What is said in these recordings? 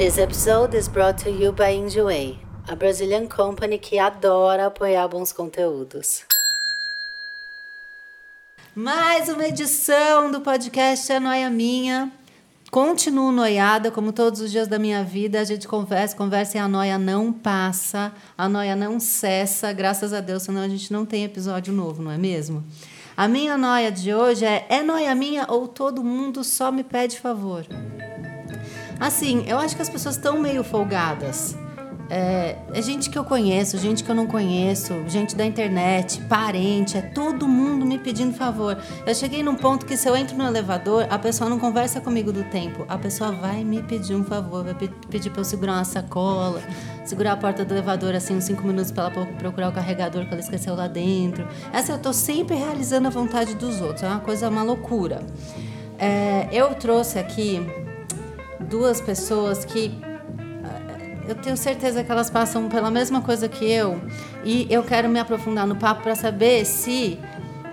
This episode is brought to you by Enjoy, a Brazilian company que adora apoiar bons conteúdos. Mais uma edição do podcast É Noia Minha. Continuo noiada, como todos os dias da minha vida. A gente conversa, conversa e a noia não passa, a noia não cessa, graças a Deus, senão a gente não tem episódio novo, não é mesmo? A minha noia de hoje é: é noia minha ou todo mundo só me pede favor? Assim, eu acho que as pessoas estão meio folgadas. É, é, gente que eu conheço, gente que eu não conheço, gente da internet, parente, é todo mundo me pedindo favor. Eu cheguei num ponto que se eu entro no elevador, a pessoa não conversa comigo do tempo, a pessoa vai me pedir um favor, vai pedir para eu segurar uma sacola, segurar a porta do elevador assim uns cinco minutos para ela procurar o carregador que ela esqueceu lá dentro. Essa eu tô sempre realizando a vontade dos outros, é uma coisa, uma loucura. É, eu trouxe aqui duas pessoas que eh, eu tenho certeza que elas passam pela mesma coisa que eu e eu quero me aprofundar no papo para saber se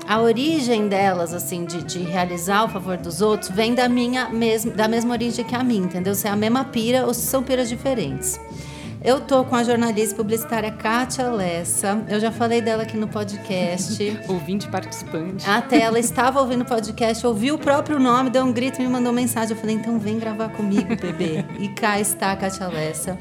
a origem delas, assim, de, de, realizar o favor dos outros, vem da minha mesma, da mesma origem que a minha, entendeu? Se é a mesma pira ou se são piras diferentes. Eu tô com a jornalista publicitária Kátia Lessa. Eu já falei dela aqui no podcast. Ouvinte participante. Até ela estava ouvindo o podcast, ouviu o próprio nome, deu um grito e me mandou mensagem. Eu falei, então vem gravar comigo, bebê. e cá está a Kátia Lessa.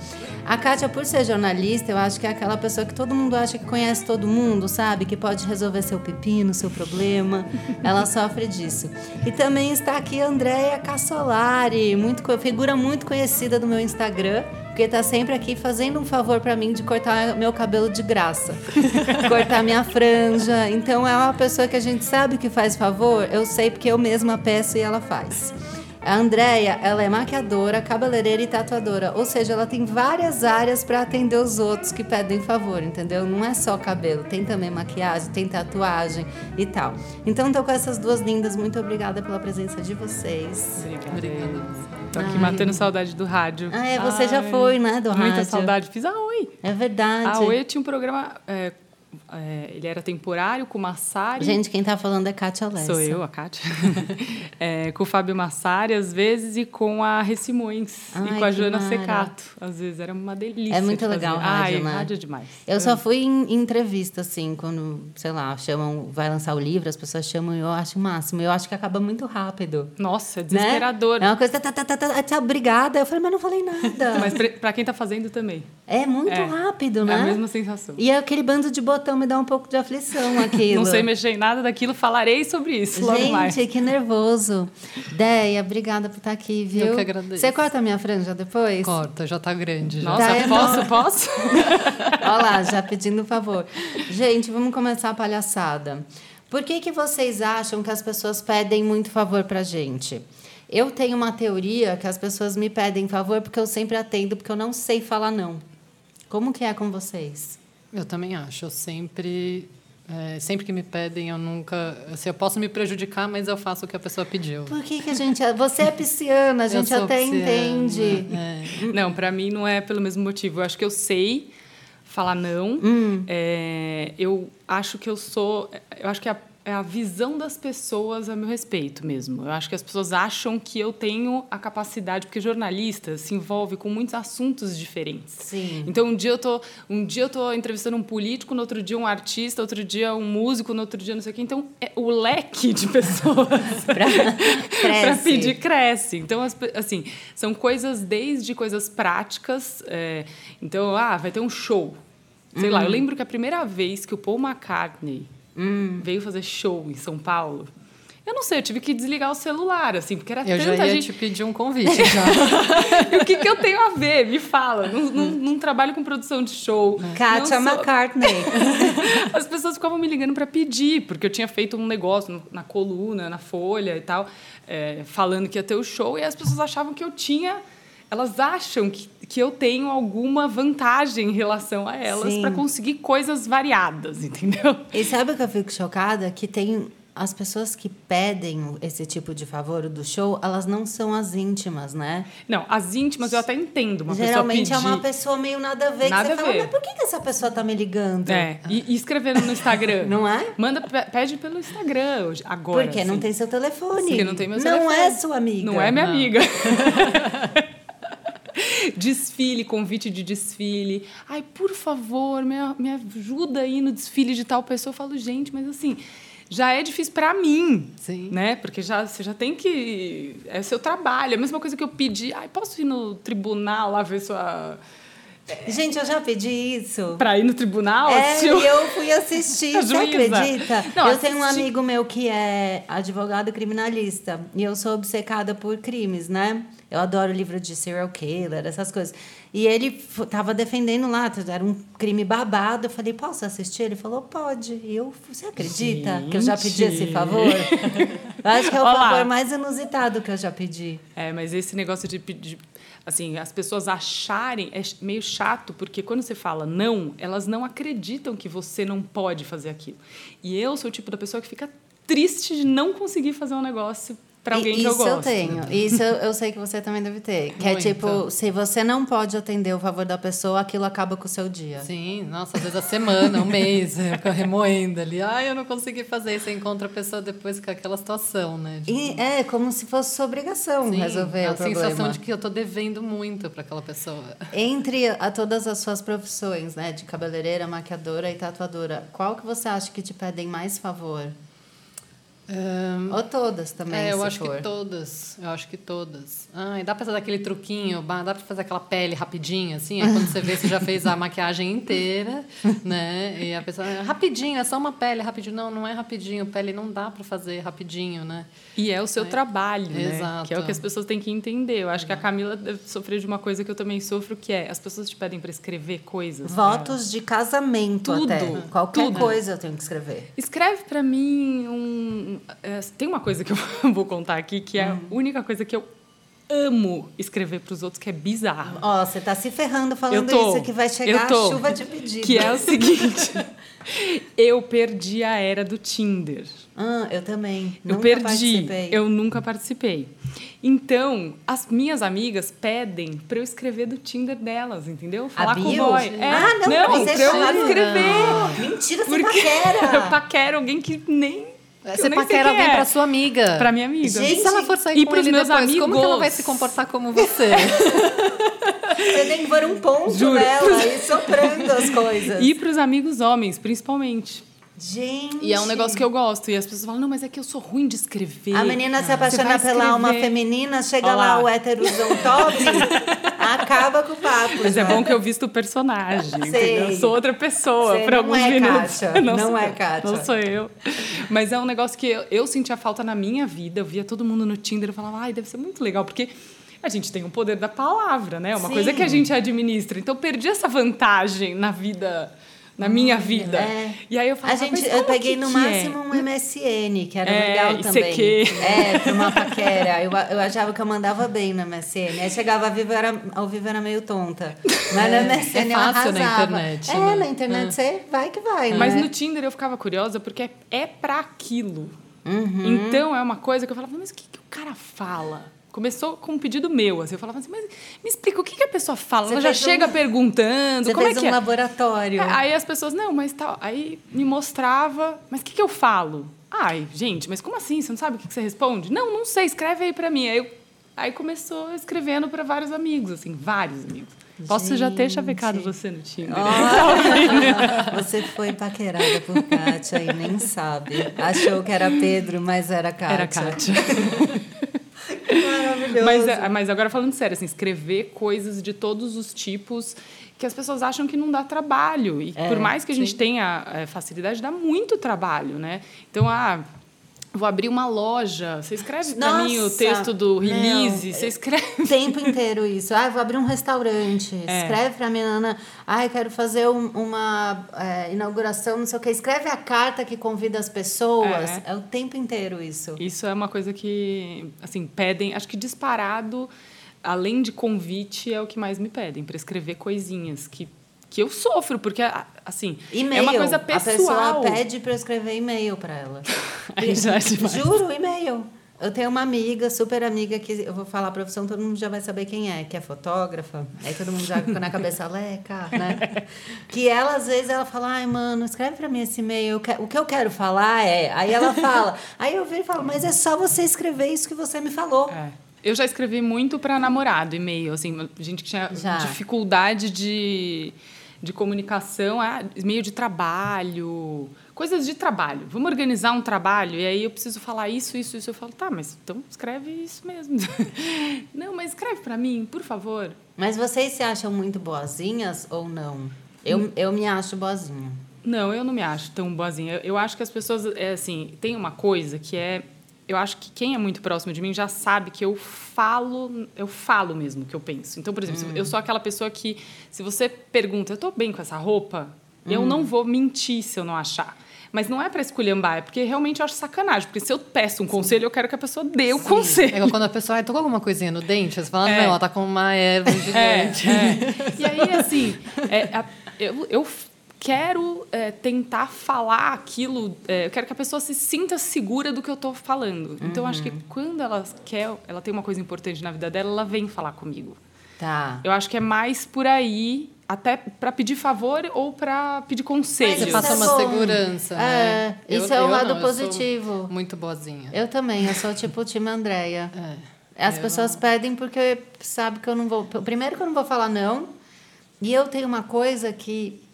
A Kátia, por ser jornalista, eu acho que é aquela pessoa que todo mundo acha que conhece todo mundo, sabe? Que pode resolver seu pepino, seu problema. Ela sofre disso. E também está aqui a Andréia Cassolari, muito, figura muito conhecida do meu Instagram porque tá sempre aqui fazendo um favor para mim de cortar meu cabelo de graça, cortar minha franja. Então é uma pessoa que a gente sabe que faz favor, eu sei porque eu mesma peço e ela faz. A Andrea, ela é maquiadora, cabeleireira e tatuadora, ou seja, ela tem várias áreas para atender os outros que pedem favor, entendeu? Não é só cabelo, tem também maquiagem, tem tatuagem e tal. Então, tô com essas duas lindas, muito obrigada pela presença de vocês. Obrigada. Tô aqui Ai. matando saudade do rádio. Ah, é, você Ai, já foi, né, do muita rádio. Muita saudade. Fiz a Oi. É verdade. A Oi tinha um programa é, é, ele era temporário com o Massari. Gente, quem está falando é Kátia Lessa. Sou eu, a Kátia. é, com o Fábio Massari, às vezes, e com a Recimões. Ai, e com a Joana mara. Secato. Às vezes, era uma delícia. É muito legal fazer. rádio, Ai, né? rádio é demais. Eu é. só fui em, em, entrevista, assim, quando, sei lá, chamam, vai lançar o livro, as pessoas chamam e eu acho o máximo. Eu acho que acaba muito rápido. Nossa, é desesperador. Né? É uma coisa, tá, tá, tá, tá, tá, obrigada. Eu falei, mas não falei nada. mas para quem está fazendo também. É muito é. rápido, né? É a mesma sensação. E aquele bando de botão me dá um pouco de aflição aquilo. Não sei mexer em nada daquilo, falarei sobre isso logo Gente, mais. que nervoso. Deia, obrigada por estar aqui, viu? Eu que agradeço. Você corta a minha franja depois? Corta, já tá grande. Já. Nossa, tá posso, posso? Olha lá, já pedindo favor. Gente, vamos começar a palhaçada. Por que, que vocês acham que as pessoas pedem muito favor pra gente? Eu tenho uma teoria que as pessoas me pedem favor porque eu sempre atendo, porque eu não sei falar não. Como que é com vocês? Eu também acho. Eu sempre é, sempre que me pedem, eu nunca. Assim, eu posso me prejudicar, mas eu faço o que a pessoa pediu. Por que, que a gente. Você é pisciana, a gente até pisciana, entende. É. Não, para mim não é pelo mesmo motivo. Eu acho que eu sei falar não. Hum. É, eu acho que eu sou. Eu acho que a é a visão das pessoas a meu respeito mesmo. Eu acho que as pessoas acham que eu tenho a capacidade, porque jornalista se envolve com muitos assuntos diferentes. Sim. Então um dia eu tô, um dia eu tô entrevistando um político, no outro dia um artista, outro dia um músico, no outro dia não sei o quê. Então é, o leque de pessoas para pedir cresce. Então assim são coisas desde coisas práticas. É, então ah vai ter um show. Sei uhum. lá. Eu uhum. lembro que a primeira vez que o Paul McCartney hum. veio fazer show em São Paulo. Eu não sei, eu tive que desligar o celular, assim, porque era eu tanta já ia gente... te pedir um convite já. o que, que eu tenho a ver? Me fala. Não, não, não trabalho com produção de show. Kátia Não sou- McCartney. As pessoas ficavam me ligando para pedir, porque eu tinha feito um negócio na coluna, na Folha e tal, é, falando que ia ter o show, e as pessoas achavam que eu tinha. Elas acham que, que eu tenho alguma vantagem em relação a elas para conseguir coisas variadas, entendeu? E sabe o que eu fico chocada? Que tem as pessoas que pedem esse tipo de favor do show, elas não são as íntimas, né? Não, as íntimas eu até entendo uma Geralmente pessoa é pedir. uma pessoa meio nada a ver. Nada que a você fala, ver. mas por que, que essa pessoa tá me ligando? É, e, e escrevendo no Instagram. Não é? Manda, pe- pede pelo Instagram hoje, agora. Porque não assim. tem seu telefone. Porque não tem meu Não telefone. é sua amiga. Não é minha Não. amiga. desfile, convite de desfile. Ai, por favor, me, me ajuda aí no desfile de tal pessoa. Eu falo, gente, mas assim, já é difícil para mim. Sim. Né? Porque já, você já tem que. É seu trabalho. É a mesma coisa que eu pedi. Ai, posso ir no tribunal lá ver sua. Gente, eu já pedi isso. Pra ir no tribunal? É, assistir o- eu fui assistir, você acredita? Não, eu tenho um assisti- amigo meu que é advogado criminalista e eu sou obcecada por crimes, né? Eu adoro livro de serial killer, essas coisas. E ele tava defendendo lá, era um crime babado. Eu falei, posso assistir? Ele falou, pode. E eu, você acredita que eu já pedi esse Gente. favor? eu acho que é o Olha lá. favor mais inusitado que eu já pedi. É, mas esse negócio de pedir. Assim, as pessoas acharem é meio chato, porque quando você fala não, elas não acreditam que você não pode fazer aquilo. E eu sou o tipo da pessoa que fica triste de não conseguir fazer um negócio para alguém E- que eu isso gosto. eu tenho. Isso eu, eu sei que você também deve ter. Que é Muito. tipo, se você não pode atender o favor da pessoa, aquilo acaba com o seu dia. Sim, nossa, às vezes a semana, um mês, eu fico remoendo ali. Ai, eu não consegui fazer. Você encontra a pessoa depois com aquela situação, né? de- E é como se fosse sua obrigação Sim, resolver a o problema. sensação de que eu tô devendo muito para aquela pessoa. Entre a todas as suas profissões, né, de cabeleireira, maquiadora e tatuadora, qual que você acha que te pedem mais favor? Ahn, Ou todas também, é, eu se acho for. que todas. Eu acho que todas. Ai, dá pra fazer aquele truquinho, dá pra fazer aquela pele rapidinho, assim. Aí quando você vê, você já fez a maquiagem inteira, né? E a pessoa, rapidinho, é só uma pele, rapidinho. Não, não é rapidinho. Pele não dá pra fazer rapidinho, né? E é o seu trabalho, né? Exato. Que é o que as pessoas têm que entender. Eu acho que a Camila deve sofrer de uma coisa que eu também sofro, que é as pessoas te pedem para escrever coisas. Votos de casamento Tudo, até. Qualquer tudo. coisa eu tenho que escrever. Escreve pra mim um. É, tem uma coisa que eu vou contar aqui que é a única coisa que eu amo escrever pros outros, que é bizarro. Ó, você tá se ferrando falando eu tô, isso, que vai eu chegar tô, a chuva de pedido. Que é o seguinte: eu perdi a era do Tinder. Ah, eu também. Eu Nunca perdi, participei. eu nunca participei. Então, as minhas amigas pedem pra eu escrever do Tinder delas, entendeu? Falar com o boy. É, Ah, não, não você pra eu escrever. Mentira, você Porque eu paquera. paquero alguém que nem. Você paquera alguém é. pra sua amiga. Pra minha amiga. Gente, E se ela for sair e com pros ele meus depois, como que ela vai amigos? se comportar como você? Você tem que pôr um ponto Juro. nela e soprando as coisas. E pros amigos homens, principalmente. Gente. E é um negócio que eu gosto. E as pessoas falam, não, mas é que eu sou ruim de escrever. A menina se apaixona pela alma feminina, chega Olha lá lá. o héterozão top, acaba com o papo. Mas é já. bom que eu visto o personagem. Eu sou outra pessoa por não alguns é minutos. Kátia, não sou é Kátia. Não sou eu. Mas é um negócio que eu, eu sentia falta na minha vida. Eu via todo mundo no Tinder e falava, ai, deve ser muito legal, porque. A gente tem o poder da palavra, né? Uma Sim. coisa que a gente administra. Então, eu perdi essa vantagem na vida, na minha vida. é. E aí eu A falava, gente, eu peguei que no que é? máximo um MSN, que era É, legal também. ICQ. É, pra uma paquera. Eu, eu achava que eu mandava bem no MSN. Aí chegava ao vivo, eu era, ao vivo era meio tonta. Mas no MSN é eu fácil na arrasava. internet, É, né? na internet você vai que vai, Mas né? no Tinder eu ficava curiosa porque é, é pra aquilo. Uhum. Então é uma coisa que eu falava, mas o que, que o cara fala? Começou com um pedido meu, assim, eu falava assim, mas me explica, o que, que a pessoa fala? Você Ela já chega um- perguntando, Você como fez é que um é? laboratório. É, Aí as pessoas, não, mas tal. Aí me mostrava, mas o que, que eu falo? Ai, gente, mas como assim? Você não sabe o que, que você responde? Não, não sei, escreve aí pra mim. Aí, eu- aí começou escrevendo pra vários amigos, assim, vários amigos. Posso já ter Gente. chavecado você no Tinder. Olha, você foi paquerada por Kátia e nem sabe. Achou que era Pedro, mas era Kátia. Era Kátia. Maravilhoso. Mas, é, mas agora falando sério, assim, escrever coisas de todos os tipos que as pessoas acham que não dá trabalho. E É, por mais que a gente sim. tenha é, facilidade, dá muito trabalho, né? Então, ah, Vou abrir uma loja. Você escreve para mim o texto do release? Não, você escreve. O tempo inteiro isso. Ah, vou abrir um restaurante. É. Escreve para mim, Ana. Ah, quero fazer um, uma é, inauguração, não sei o quê. Escreve a carta que convida as pessoas. É. é o tempo inteiro isso. Isso é uma coisa que, assim, pedem. Acho que disparado, além de convite, é o que mais me pedem. Para escrever coisinhas que que eu sofro, porque, assim, é uma coisa pessoal. A pessoa pede para eu escrever e-mail para ela. é Juro, e-mail. Eu tenho uma amiga, super amiga, que eu vou falar a profissão, todo mundo já vai saber quem é, que é fotógrafa. Aí todo mundo já fica na cabeça, Leca, né? Que ela, às vezes, ela fala, ai, mano, escreve para mim esse e-mail. O que eu quero falar é... Aí ela fala. Aí eu viro e falo, mas é só você escrever isso que você me falou. É. Eu já escrevi muito para namorado, e-mail, assim, gente que tinha já. dificuldade de de comunicação, é meio de trabalho, coisas de trabalho. Vamos organizar um trabalho e aí eu preciso falar isso, isso, isso. Eu falo, tá, mas então escreve isso mesmo. não, mas escreve para mim, por favor. Mas vocês se acham muito boazinhas ou não? Eu, eu me acho boazinha. Não, eu não me acho tão boazinha. Eu, eu acho que as pessoas, é assim, tem uma coisa que é eu acho que quem é muito próximo de mim já sabe que eu falo, eu falo mesmo o que eu penso. Então, por exemplo, hum. eu sou aquela pessoa que, se você pergunta, eu estou bem com essa roupa, hum. eu não vou mentir se eu não achar. Mas não é para esculhambar, é porque realmente eu acho sacanagem. Porque se eu peço um conselho, eu quero que a pessoa dê o conselho. É quando a pessoa, tô com alguma coisinha no dente, você fala, é. não, ela tá com uma erva gigante. É, é. E aí, assim, é, a, eu, eu quero é, tentar falar aquilo, é, eu quero que a pessoa se sinta segura do que eu estou falando. Uhum. Então, acho que uhum. quando ela quer, ela tem uma coisa importante na vida dela, ela vem falar comigo. Tá. Eu acho que é mais por aí, até para pedir favor ou para pedir conselho. Você passa é uma segurança, é, né? Isso eu, é o lado não, positivo. muito boazinha. Eu também, eu sou tipo o time Andréia. É. As eu pessoas pedem porque sabe que eu não vou. Primeiro que eu não vou falar não. E eu tenho uma coisa que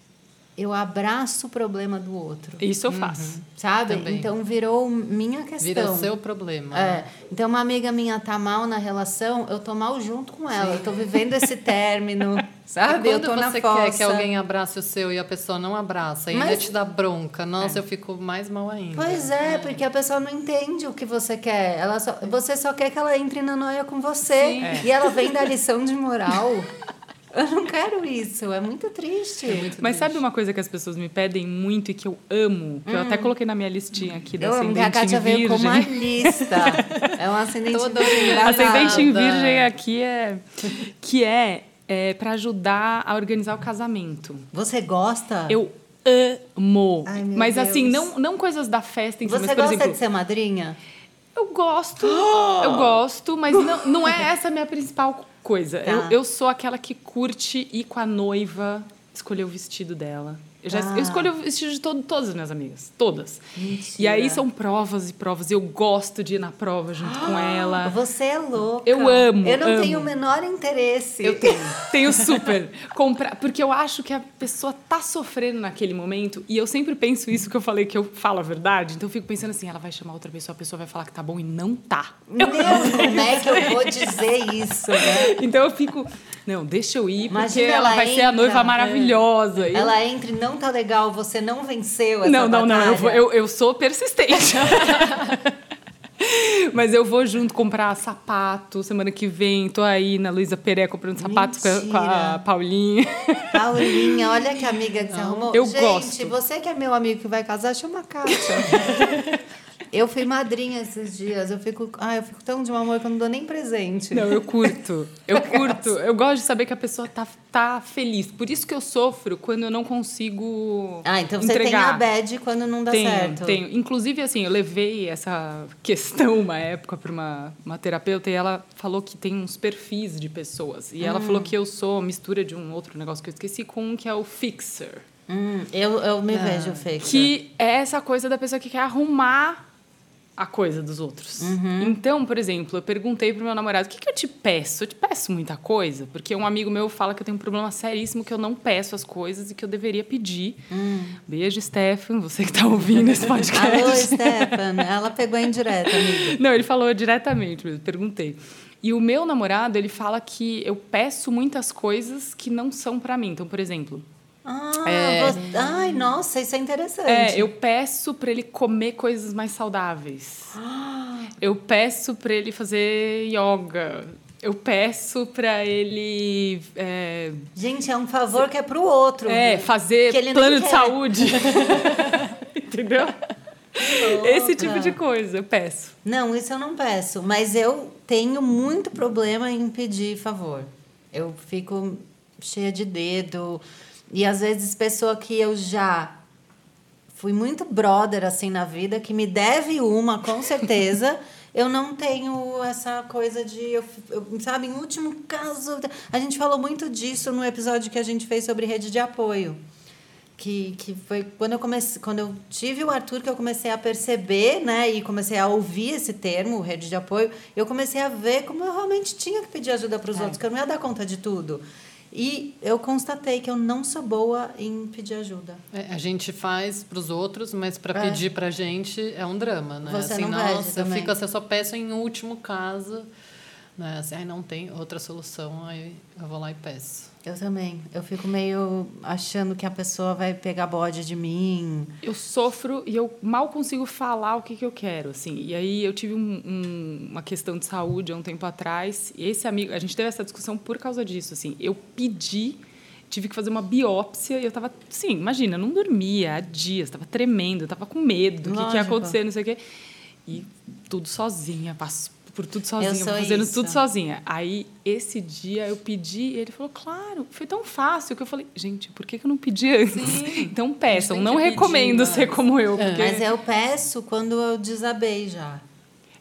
eu abraço o problema do outro. Isso eu faço. Uhum. Sabe? Também. Então virou minha questão. Vira seu problema. É. Então uma amiga minha tá mal na relação, eu tô mal junto com ela. Sim. Eu tô vivendo esse término, sabe? eu tô você quer que alguém abrace o seu e a pessoa não abraça e Mas... ainda te dá bronca, nossa, é. eu fico mais mal ainda. Pois é, é, porque a pessoa não entende o que você quer. Ela só, você só quer que ela entre na noia com você. E ela vem da lição de moral. Eu não quero isso, é muito triste. É muito Mas triste. sabe uma coisa que as pessoas me pedem muito e que eu amo? Que hum. eu até hum. coloquei na minha listinha aqui da eu ascendente amo, a Kátia em virgem. veio com uma lista. é um ascendente Toda Ascendente em virgem aqui é que é, é para ajudar a organizar o casamento. Você gosta? Eu amo. Ai, Mas assim, Deus. assim, não, não coisas da festa em si, Você mas, gosta exemplo, de ser madrinha? Eu gosto, eu gosto, mas não, não é essa a minha principal coisa. Tá. Eu, eu sou aquela que curte ir com a noiva, escolher o vestido dela. Eu, já, ah. eu escolho o vestido de todo, todas as minhas amigas. Todas. Mentira. E aí são provas e provas. Eu gosto de ir na prova junto com ela. Você é louca. Eu amo. Eu não amo. tenho o menor interesse. Eu tenho. tenho super. Comprar, porque eu acho que a pessoa tá sofrendo naquele momento. E eu sempre penso isso que eu falei, que eu falo a verdade. Então eu fico pensando assim: ela vai chamar outra pessoa, a pessoa vai falar que tá bom e não tá. Meu, como é que eu vou dizer isso, né? Então eu fico. Não, deixa eu ir, Imagina porque ela, ela vai entra, ser a noiva maravilhosa. Ela entra e não tá legal, você não venceu essa Não, não, batalha. não, eu, eu, eu sou persistente. Mas eu vou junto comprar sapato semana que vem. Tô aí na Luísa Peré comprando sapatos com a, com a, Paulinha. Paulinha, olha que amiga que você arrumou. Eu Gente, gosto. você que é meu amigo que vai casar, chama a Kátia. Eu fui madrinha esses dias. Eu fico, ah, eu fico tão de mau amor que eu não dou nem presente. Não, eu curto. Eu curto. Eu gosto de saber que a pessoa tá, tá feliz. Por isso que eu sofro quando eu não consigo. Ah, então você tem a bad quando não dá tenho, certo. Tenho. Inclusive, assim, eu levei essa questão uma época para uma, uma terapeuta e ela falou que tem uns perfis de pessoas. E hum. ela falou que eu sou mistura de um outro negócio que eu esqueci com um que é o fixer. Hum, eu, eu me ah. vejo fixer. Que é essa coisa da pessoa que quer arrumar a coisa dos outros. Uhum. Então, por exemplo, eu perguntei pro meu namorado: o que, que eu te peço? Eu te peço muita coisa? Porque um amigo meu fala que eu tenho um problema seríssimo que eu não peço as coisas e que eu deveria pedir. Hum. Beijo, Stefan, você que está ouvindo esse podcast. Alô, Stefan. Ela pegou amigo. Não, ele falou diretamente mesmo, perguntei. E o meu namorado, ele fala que eu peço muitas coisas que não são para mim. Então, por exemplo, Ah, é, você... ai, nossa, isso é interessante. É, eu peço para ele comer coisas mais saudáveis. Eu peço para ele fazer yoga. Eu peço para ele. É... Gente, é um favor que é pro outro. É, fazer plano de saúde. Entendeu? Esse tipo de coisa eu peço. Não, isso eu não peço. Mas eu tenho muito problema em pedir favor. Eu fico cheia de dedo. E às vezes, pessoa que eu já fui muito brother assim na vida, que me deve uma, com certeza. eu não tenho essa coisa de. Eu, eu, sabe, em último caso. A gente falou muito disso no episódio que a gente fez sobre rede de apoio. Que, que foi quando eu comecei, quando eu tive o Arthur que eu comecei a perceber, né, e comecei a ouvir esse termo, rede de apoio, eu comecei a ver como eu realmente tinha que pedir ajuda para os é. outros, que eu não ia dar conta de tudo. E eu constatei que eu não sou boa em pedir ajuda. É, a gente faz para os outros, mas para é. pedir para a gente é um drama, né? Você assim, não nossa, eu fico assim, eu só peço em último caso, né? Assim, aí não tem outra solução, aí eu vou lá e peço. Eu também. Eu fico meio achando que a pessoa vai pegar bode de mim. Eu sofro e eu mal consigo falar o que, que eu quero, assim. E aí eu tive um, um, uma questão de saúde há um tempo atrás. E esse amigo, a gente teve essa discussão por causa disso, assim. Eu pedi, tive que fazer uma biópsia e eu estava, sim, imagina, não dormia há dias, estava tremendo, estava com medo do que, que ia acontecer, não sei o quê. E tudo sozinha, passo por tudo sozinha, fazendo isso. tudo sozinha. Aí, esse dia, eu pedi e ele falou, claro, foi tão fácil que eu falei, gente, por que, que eu não pedi antes? Sim. Então, peçam. Não recomendo pedir, ser como eu. É. Porque... Mas eu peço quando eu desabei já.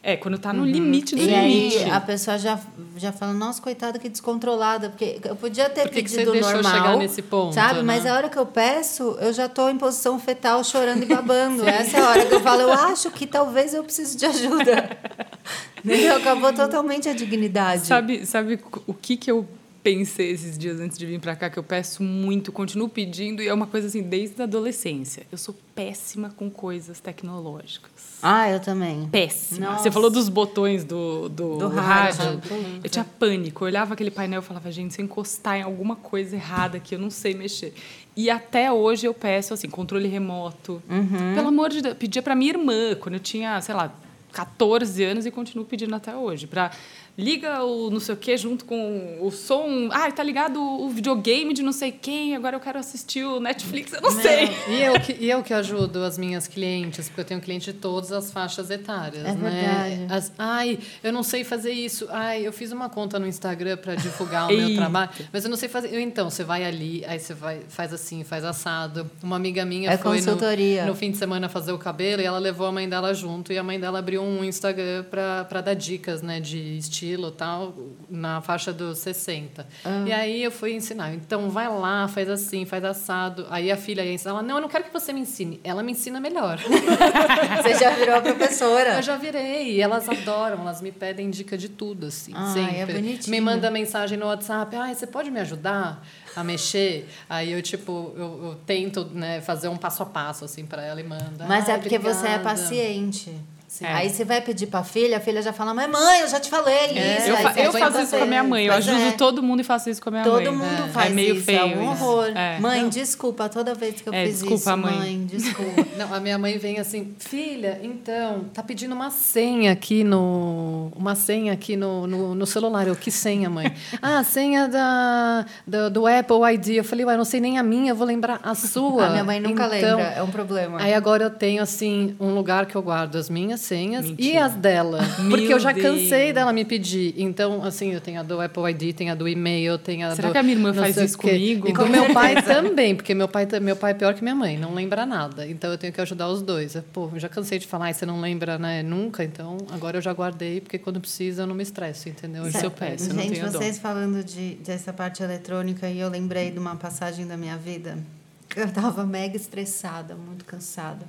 É, quando tá no uhum. limite do e limite. Aí a pessoa já, já fala, nossa, coitada, que descontrolada. Porque eu podia ter Por que pedido que você normal. chegar nesse ponto? Sabe? Né? Mas a hora que eu peço, eu já tô em posição fetal, chorando e babando. Essa é a hora que eu falo, eu acho que talvez eu precise de ajuda. Entendeu? Acabou totalmente a dignidade. Sabe, sabe o que, que eu pensei esses dias antes de vir para cá que eu peço muito, continuo pedindo e é uma coisa assim desde a adolescência. Eu sou péssima com coisas tecnológicas. Ah, eu também. Péssima. Nossa. Você falou dos botões do, do, do rádio. rádio. Eu tinha pânico. Eu olhava aquele painel e falava, gente, se eu encostar em alguma coisa errada que eu não sei mexer. E até hoje eu peço assim, controle remoto. Uhum. Pelo amor de Deus, pedia para minha irmã quando eu tinha, sei lá, 14 anos e continuo pedindo até hoje para liga o não sei o que junto com o som. Ah, tá ligado o videogame de não sei quem, agora eu quero assistir o Netflix, eu não, não. sei. E eu, que, e eu que ajudo as minhas clientes, porque eu tenho cliente de todas as faixas etárias, é né? Verdade. As, ai, eu não sei fazer isso. Ai, eu fiz uma conta no Instagram para divulgar o meu trabalho, mas eu não sei fazer. Então, você vai ali, aí você vai, faz assim, faz assado. Uma amiga minha é foi consultoria. No, no fim de semana fazer o cabelo e ela levou a mãe dela junto e a mãe dela abriu um Instagram para dar dicas, né, de estilo estilo tal, na faixa dos 60. Ah. E aí eu fui ensinar. Então, vai lá, faz assim, faz assado. Aí a filha ia ensinar. Ela, não, eu não quero que você me ensine. Ela me ensina melhor. você já virou a professora? Eu já virei. E elas adoram. Elas me pedem dica de tudo, assim. Ah, sempre. é bonitinho. Me manda mensagem no WhatsApp. Ah, você pode me ajudar? a mexer, aí eu tipo eu, eu tento né, fazer um passo a passo assim para ela e manda. Mas é porque obrigada. você é paciente. É. Aí você vai pedir pra filha, a filha já fala, mas mãe, eu já te falei é. isso. Eu, fa eu faço isso com a minha mãe, eu ajudo é. todo mundo e faço isso com a minha todo mãe. Todo mundo é. faz é meio isso, feio é um horror. Mãe, Não. desculpa, toda vez que eu fiz desculpa, isso, mãe. mãe, desculpa. Não, a minha mãe vem assim, filha, então, tá pedindo uma senha aqui no... Uma senha aqui no, no, no celular. Eu, que senha, mãe? ah, a senha da, do, do Apple ID. Eu falei, ué, não sei nem a minha, eu vou lembrar a sua. A minha mãe nunca então, lembra, é um problema. Aí agora eu tenho, assim, um lugar que eu guardo as minhas senhas Mentira. e as dela. porque eu já cansei dela me pedir. Então, assim, eu tenho a do Apple ID, tenho a do e-mail, tenho a Será do, que a minha irmã faz isso comigo? E com meu pai também, porque meu pai, meu pai é pior que minha mãe, não lembra nada. Então eu tenho que ajudar os dois. Pô, eu já cansei de falar, você não lembra, né, nunca, então agora eu já guardei, porque quando precisa eu não me estresso, entendeu? Isso eu peço, Gente, eu vocês dom. falando de, dessa parte eletrônica, e eu lembrei de uma passagem da minha vida. Eu estava mega estressada, muito cansada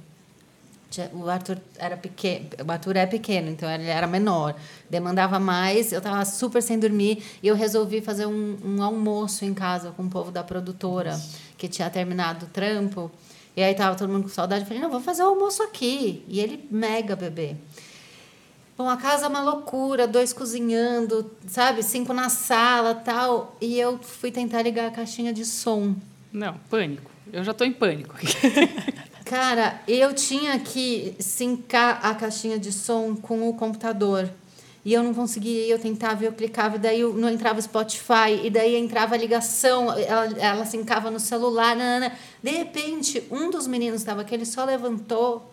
o Arthur era pequeno, o Arthur é pequeno, então ele era menor, demandava mais, eu estava super sem dormir e eu resolvi fazer um, um, almoço em casa com o povo da produtora que tinha terminado o trampo e aí tava todo mundo com saudade, eu falei não, vou fazer o almoço aqui e ele mega bebê. Bom, a casa é uma loucura, dois cozinhando, sabe, cinco na sala, tal, e eu fui tentar ligar a caixinha de som Não, pânico. Eu já tô em pânico. Cara, eu tinha que sincar a caixinha de som com o computador. E eu não conseguia, eu tentava, eu clicava, e daí eu não entrava Spotify, e daí entrava a ligação, ela, ela sincava no celular. Nanana. De repente, um dos meninos estava aqui, ele só levantou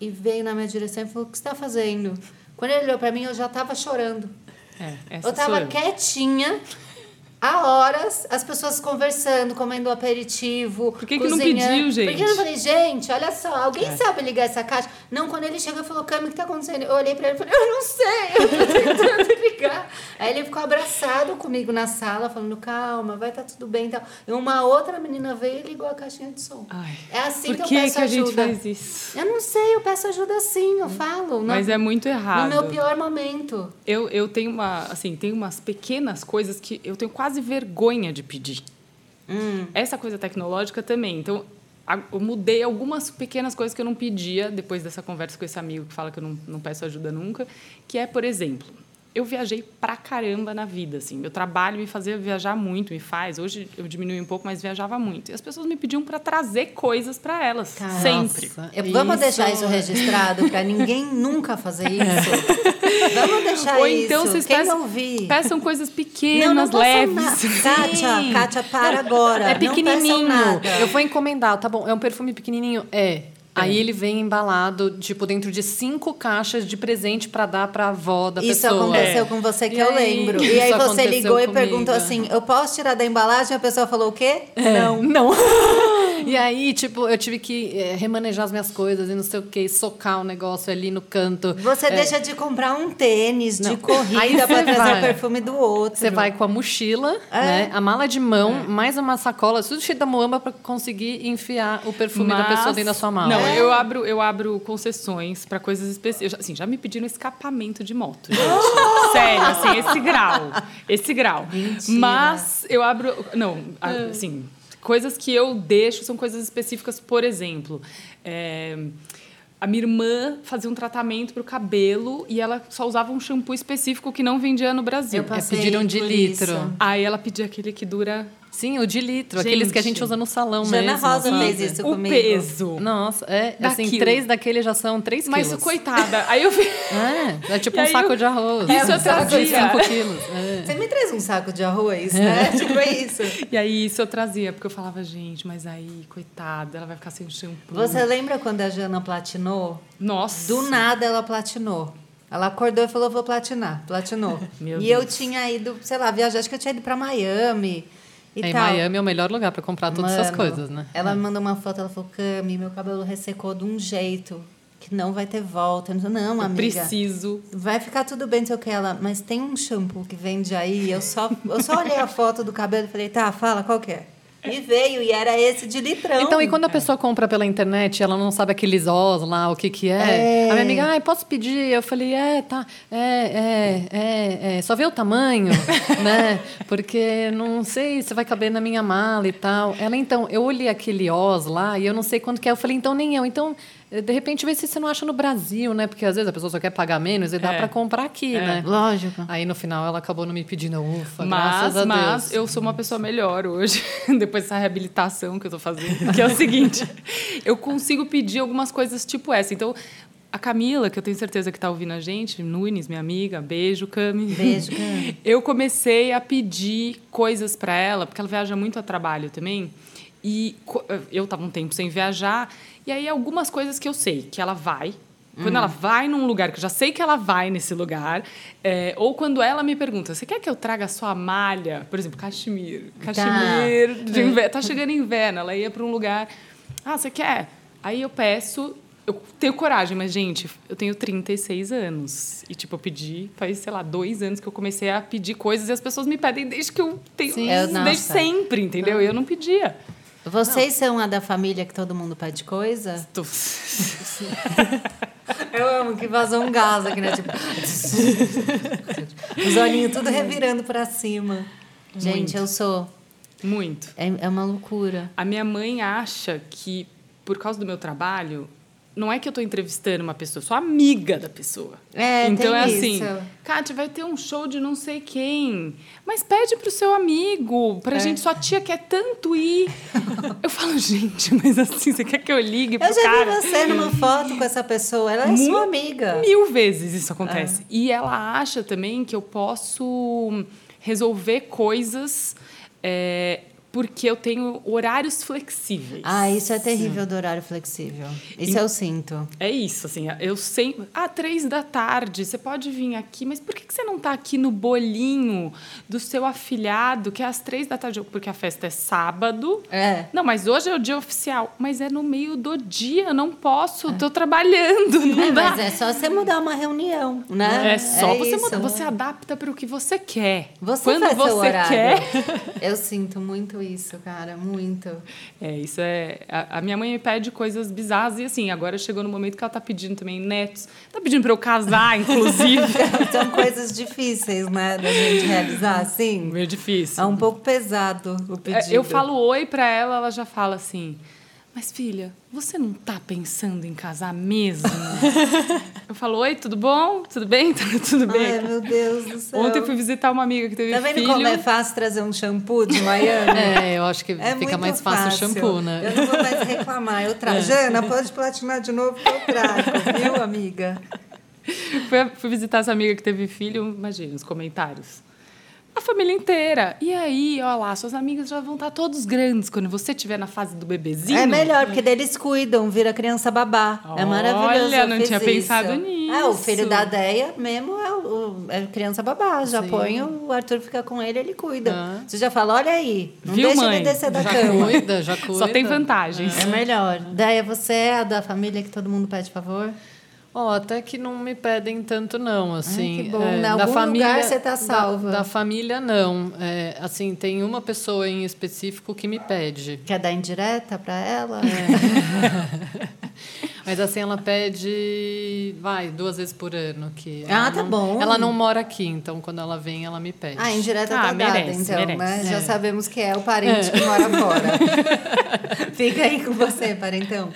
e veio na minha direção e falou: O que você está fazendo? Quando ele olhou para mim, eu já estava chorando. É, eu estava quietinha há horas as pessoas conversando, comendo aperitivo. Por que, que não pediu, gente? Porque eu não falei, gente, olha só, alguém é. sabe ligar essa caixa? Não, quando ele chegou e falou, Cami, o que tá acontecendo? Eu olhei pra ele e falei, eu não sei, eu tô tentando ligar. Aí ele ficou abraçado comigo na sala, falando, calma, vai estar tá tudo bem e tal. E uma outra menina veio e ligou a caixinha de som. Ai, é assim que eu peço que ajuda. a gente faz isso? Eu não sei, eu peço ajuda assim, eu falo. Mas é muito errado. No meu pior momento. Eu, eu tenho uma, assim, tem umas pequenas coisas que eu tenho quase vergonha de pedir. Hum. Essa coisa tecnológica também. Então, eu mudei algumas pequenas coisas que eu não pedia depois dessa conversa com esse amigo que fala que eu não, não peço ajuda nunca, que é, por exemplo, eu viajei pra caramba na vida, assim. Meu trabalho me fazia viajar muito, me faz. Hoje eu diminui um pouco, mas viajava muito. E as pessoas me pediam para trazer coisas para elas, sempre. Eu, vamos isso... deixar isso registrado para ninguém nunca fazer isso. vamos deixar Ou então isso. vocês Quem peçam, ouvir? peçam coisas pequenas, não, não leves. Kátia, Kátia, para agora. É pequenininho. Eu vou encomendar, tá bom? É um perfume pequenininho? É. É. Aí ele vem embalado, tipo, dentro de cinco caixas de presente para dar para a avó da isso pessoa. Isso aconteceu é. com você que e eu aí, lembro. E aí você ligou comigo. e perguntou assim: eu posso tirar da embalagem? A pessoa falou o quê? É. Não. Não. e aí, tipo, eu tive que é, remanejar as minhas coisas e não sei o quê, socar o negócio ali no canto. Você é. deixa de comprar um tênis não. de corrida para trazer vai. o perfume do outro. Você vai com a mochila, né? A mala de mão, mais uma sacola, tudo cheio da muamba para conseguir enfiar o perfume Mas, da pessoa dentro da sua mala. Não, eu abro, eu abro concessões para coisas específicas. Assim, já me pediram escapamento de moto, gente. Sério, assim, esse grau. Esse grau. Mentira. Mas eu abro. Não, assim, coisas que eu deixo são coisas específicas, por exemplo. É, a minha irmã fazia um tratamento para o cabelo e ela só usava um shampoo específico que não vendia no Brasil. Eu passei é, pediram de litro. Isso. Aí ela pedia aquele que dura Sim, o de litro, gente, aqueles que a gente usa no salão Jana mesmo. Rosa fez isso o comigo. O peso. Nossa, é assim, três daqueles já são três quilos. Mas coitada, aí eu vi... É, é tipo um saco eu... de arroz. Isso é, eu trazia. Cinco quilos. É. Você me traz um saco de arroz, é. né? Tipo é isso. E aí isso eu trazia, porque eu falava, gente, mas aí, coitada, ela vai ficar sem shampoo. Você lembra quando a Jana platinou? Nossa. Do nada ela platinou. Ela acordou e falou, vou platinar. Platinou. Meu e Deus. eu tinha ido, sei lá, viajar, acho que eu tinha ido para Miami. E em tal. Miami é o melhor lugar para comprar todas Mano, essas coisas, né? Ela é. me mandou uma foto, ela falou: Cami, meu cabelo ressecou de um jeito que não vai ter volta. Eu não, amiga. preciso. Vai ficar tudo bem, sei o que ela. Mas tem um shampoo que vende aí. Eu só, eu só olhei a foto do cabelo e falei: tá, fala, qual que é? E veio, e era esse de litrão. Então, e quando a pessoa compra pela internet, ela não sabe aqueles Os lá, o que que é? é. A minha amiga, ah, posso pedir? Eu falei, é, tá, é, é, é, é. só vê o tamanho, né? Porque não sei se vai caber na minha mala e tal. Ela, então, eu olhei aquele Os lá e eu não sei quanto que é. Eu falei, então nem eu. Então, de repente, vê se você não acha no Brasil, né? Porque às vezes a pessoa só quer pagar menos e dá é. para comprar aqui, é. né? Lógico. Aí no final ela acabou não me pedindo, ufa, mas, graças a mas Deus. eu sou uma pessoa melhor hoje, depois dessa reabilitação que eu tô fazendo. Que é o seguinte: eu consigo pedir algumas coisas tipo essa. Então, a Camila, que eu tenho certeza que está ouvindo a gente, Nunes, minha amiga, beijo, Cami. Beijo, Cami. Eu comecei a pedir coisas para ela, porque ela viaja muito a trabalho também. E eu estava um tempo sem viajar, e aí algumas coisas que eu sei que ela vai. Quando hum. ela vai num lugar, que eu já sei que ela vai nesse lugar, é, ou quando ela me pergunta, você quer que eu traga a sua malha? Por exemplo, cachemir. Cachemir, tá. de inverno. Tá chegando inverno, ela ia para um lugar. Ah, você quer? Aí eu peço, eu tenho coragem, mas, gente, eu tenho 36 anos. E, tipo, eu pedi, faz, sei lá, dois anos que eu comecei a pedir coisas e as pessoas me pedem desde que eu tenho. Sim, desde sempre, entendeu? E eu não pedia. Vocês não. são a da família que todo mundo pede coisa? Tô... Eu amo que vazou um gás aqui, né? Tipo... Os olhinhos tudo revirando para cima. Gente, Muito. eu sou. Muito. É, é uma loucura. A minha mãe acha que, por causa do meu trabalho, não é que eu estou entrevistando uma pessoa, eu sou amiga da pessoa. É, então é assim, isso. Kátia, vai ter um show de não sei quem. Mas pede pro seu amigo, pra gente, sua tia quer tanto ir. eu falo, gente, mas assim, você quer que eu ligue pro Eu já cara? vi você numa foto com essa pessoa, ela é sua amiga. Mil vezes isso acontece. É. E ela acha também que eu posso resolver coisas é, porque eu tenho horários flexíveis. Ah, isso é terrível do horário flexível. Isso E- eu sinto. É isso, assim, eu sempre. Ah, três da tarde, você pode vir aqui, mas por que que você não está aqui no bolinho do seu afilhado, que é às três da tarde? Porque a festa é sábado. É. Não, mas hoje é o dia oficial. Mas é no meio do dia, eu não posso, tô trabalhando, não É, dá. mas é só você mudar uma reunião, né? É só você isso. mudar, você adapta para o que você quer. Você Quando você quer. Eu sinto muito isso, cara, muito. É, isso é. A, a minha mãe me pede coisas bizarras e assim, agora chegou no momento que ela tá pedindo também netos. Tá pedindo para eu casar, inclusive. São coisas difíceis, né, da gente realizar, assim. Meio difícil. É um pouco pesado o É, pedido. Eu falo oi pra ela, ela já fala assim: Mas filha, você não tá pensando em casar mesmo? eu falo: Oi, tudo bom? Tudo bem? tudo bem? Ai, meu Deus do céu. Ontem eu fui visitar uma amiga que teve Tá vendo filho. como é fácil trazer um shampoo de Miami? É, eu acho que É fica mais fácil, o shampoo, né? Eu não vou mais reclamar, eu trago. Jana, pode platinar de novo que eu trago, viu, amiga? Fui, fui visitar essa amiga que teve filho, imagina, os comentários. A família inteira. E aí, ó lá, suas amigas já vão estar todos grandes quando você estiver na fase do bebezinho. É melhor, porque daí eles cuidam, vira criança babá. é maravilhoso. Olha, eu não tinha isso. pensado É, o nisso. filho da Deia mesmo é, o, o- é criança babá. Já Sim. põe, o Arthur fica com ele, ele cuida. Ah. Você já fala, olha aí, não Viu, deixa mãe? ele descer da Já cama. cuida, já cuida. Só tem vantagens. É melhor. Deia, você é a da família que todo mundo pede favor? Ó, até que não me pedem tanto não, assim. que bom. É, Em da algum família, lugar você tá da- salva. Da, família, não. É, assim, tem uma pessoa em específico que me pede. Quer dar indireta pra ela? É. Mas assim, ela pede, vai, duas vezes por ano. Que Ah, ela tá não- bom. Ela não mora aqui, então quando ela vem, ela me pede. Ah, indireta Ah, tá dada, merece, então, merece. né? Já É. sabemos que é o parente que mora fora. Fica aí com você, parentão.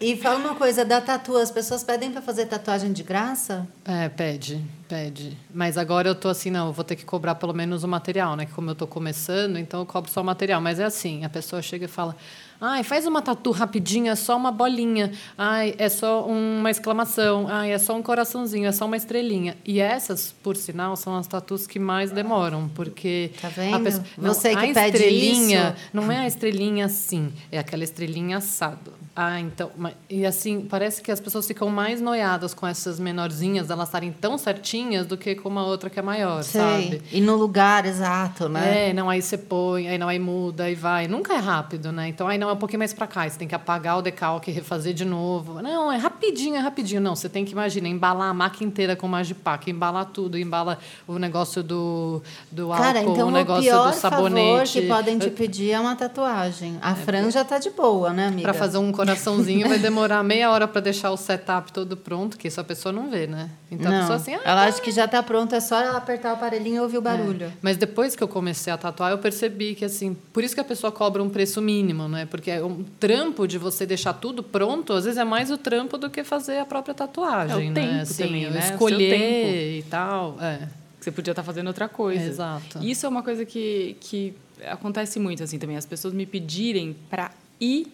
E fala uma coisa, da tatu, as pessoas pedem pra fazer tatuagem de graça? É, pede, pede. Mas agora eu tô assim, não, eu vou ter que cobrar pelo menos o material, né? Que como eu tô começando, então eu cobro só o material. Mas é assim, a pessoa chega e fala, ai, faz uma tatu rapidinho, é só uma bolinha. Ai, é só uma exclamação. Ai, é só um coraçãozinho, é só uma estrelinha. E essas, por sinal, são as tatus que mais demoram, porque... Tá vendo? A pessoa, não, Você que a estrelinha isso. não é a estrelinha assim, é aquela estrelinha assado. Ah, então. E assim, parece que as pessoas ficam mais noiadas com essas menorzinhas, elas estarem tão certinhas do que com uma outra que é maior, Sei. sabe? E no lugar exato, né? É, não, aí você põe, aí não, aí muda, aí vai. Nunca é rápido, né? Então, aí não, é um pouquinho mais pra cá. Você tem que apagar o decalque e refazer de novo. Não, é rapidinho, é rapidinho. Não, você tem que, imagina, embalar a máquina inteira com Magipac, embalar tudo, embala o negócio do, do álcool, Cara, então o o negócio pior do favor sabonete. que podem te pedir é uma tatuagem. A franja tá de boa, né, amiga? Para fazer um coraçãozinho vai demorar meia hora para deixar o setup todo pronto, que isso a pessoa não vê, né? Então a Não, pessoa assim, ah, ela acha que já tá pronto, é só ela apertar o aparelhinho e ouvir o barulho. Mas depois que eu comecei a tatuar, eu percebi que assim, por isso que a pessoa cobra um preço mínimo, né? Porque é um trampo de você deixar tudo pronto, às vezes é mais o trampo do que fazer a própria tatuagem, É o né? tempo Assim, também, né? O seu Escolher tempo. e tal, é. Você podia estar fazendo outra coisa. Exato. Isso é uma coisa que, que acontece muito assim também. As pessoas me pedirem para ir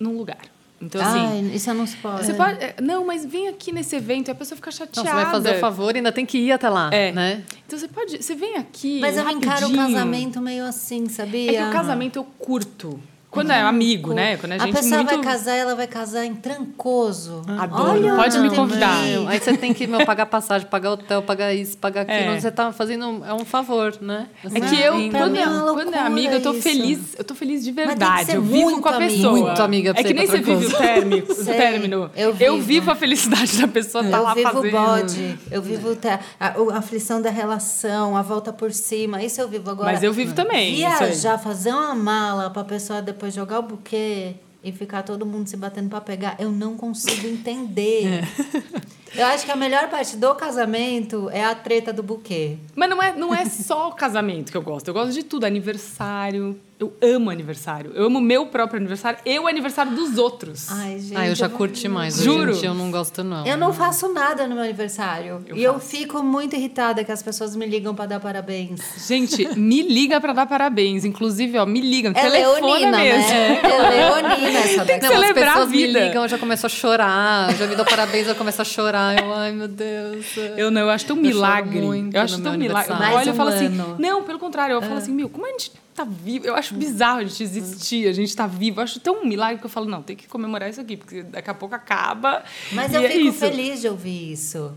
num lugar. Então, assim. Ai, isso não se pode. Você pode. é, Não, mas vem aqui nesse evento e a pessoa fica Não, chateada. você vai fazer o favor e ainda tem que ir até lá, É. né? Então você pode. Você vem aqui. Mas eu encaro o casamento meio assim, sabia? É que o casamento eu curto. Quando é amigo, né? Quando a gente pessoa muito. vai casar, ela vai casar em Trancoso. Adoro. Olha, Pode me convidar. Não, aí você tem que meu, pagar passagem, pagar hotel, pagar isso, pagar aquilo. É. Você tá fazendo é um favor, né? É Não, que eu, pra quando, é, é quando é amiga, eu tô isso. feliz. Eu tô feliz de verdade. Eu vivo muito com a amiga. pessoa. Muito amiga pra É que nem você vive o término. o Sei, término. eu Eu vivo. vivo a felicidade da pessoa estar Eu lá vivo o fazendo. bode, eu vivo a, o- a aflição da relação, a volta por cima. Isso eu vivo agora. Mas eu vivo também. Viajar, fazer uma mala pra pessoa depois jogar o buquê e ficar todo mundo se batendo pra pegar, eu não consigo entender. Eu acho que a melhor parte do casamento é a treta do buquê. Mas não é, não é só o casamento que eu gosto. Eu gosto de tudo. Aniversário. Eu amo aniversário. Eu amo meu próprio aniversário e o aniversário dos outros. Ai, gente. Ah, eu já vou- curti mais. Juro. Gente, eu não gosto, não. Eu não faço nada no meu aniversário. Eu e eu faço. fico muito irritada que as pessoas me ligam pra dar parabéns. Gente, me liga pra dar parabéns. Inclusive, ó, me liga. É leonina, mesmo. né? É leonina essa daqui. que Não, as celebrar a pessoas me vida. ligam, eu já começo a chorar. Já me dão parabéns, eu começo a chorar. Eu, ai, meu Deus. Eu não, eu acho tão choro milagre. muito Eu acho tão milagre. Eu olho e falo assim. Não, pelo contrário, eu falo É. assim, meu, como a gente tá vivo? Eu acho bizarro a gente existir, a gente tá vivo. Eu acho tão um milagre que eu falo, não, tem que comemorar isso aqui, porque daqui a pouco acaba. Mas e eu é fico isso. feliz de ouvir isso.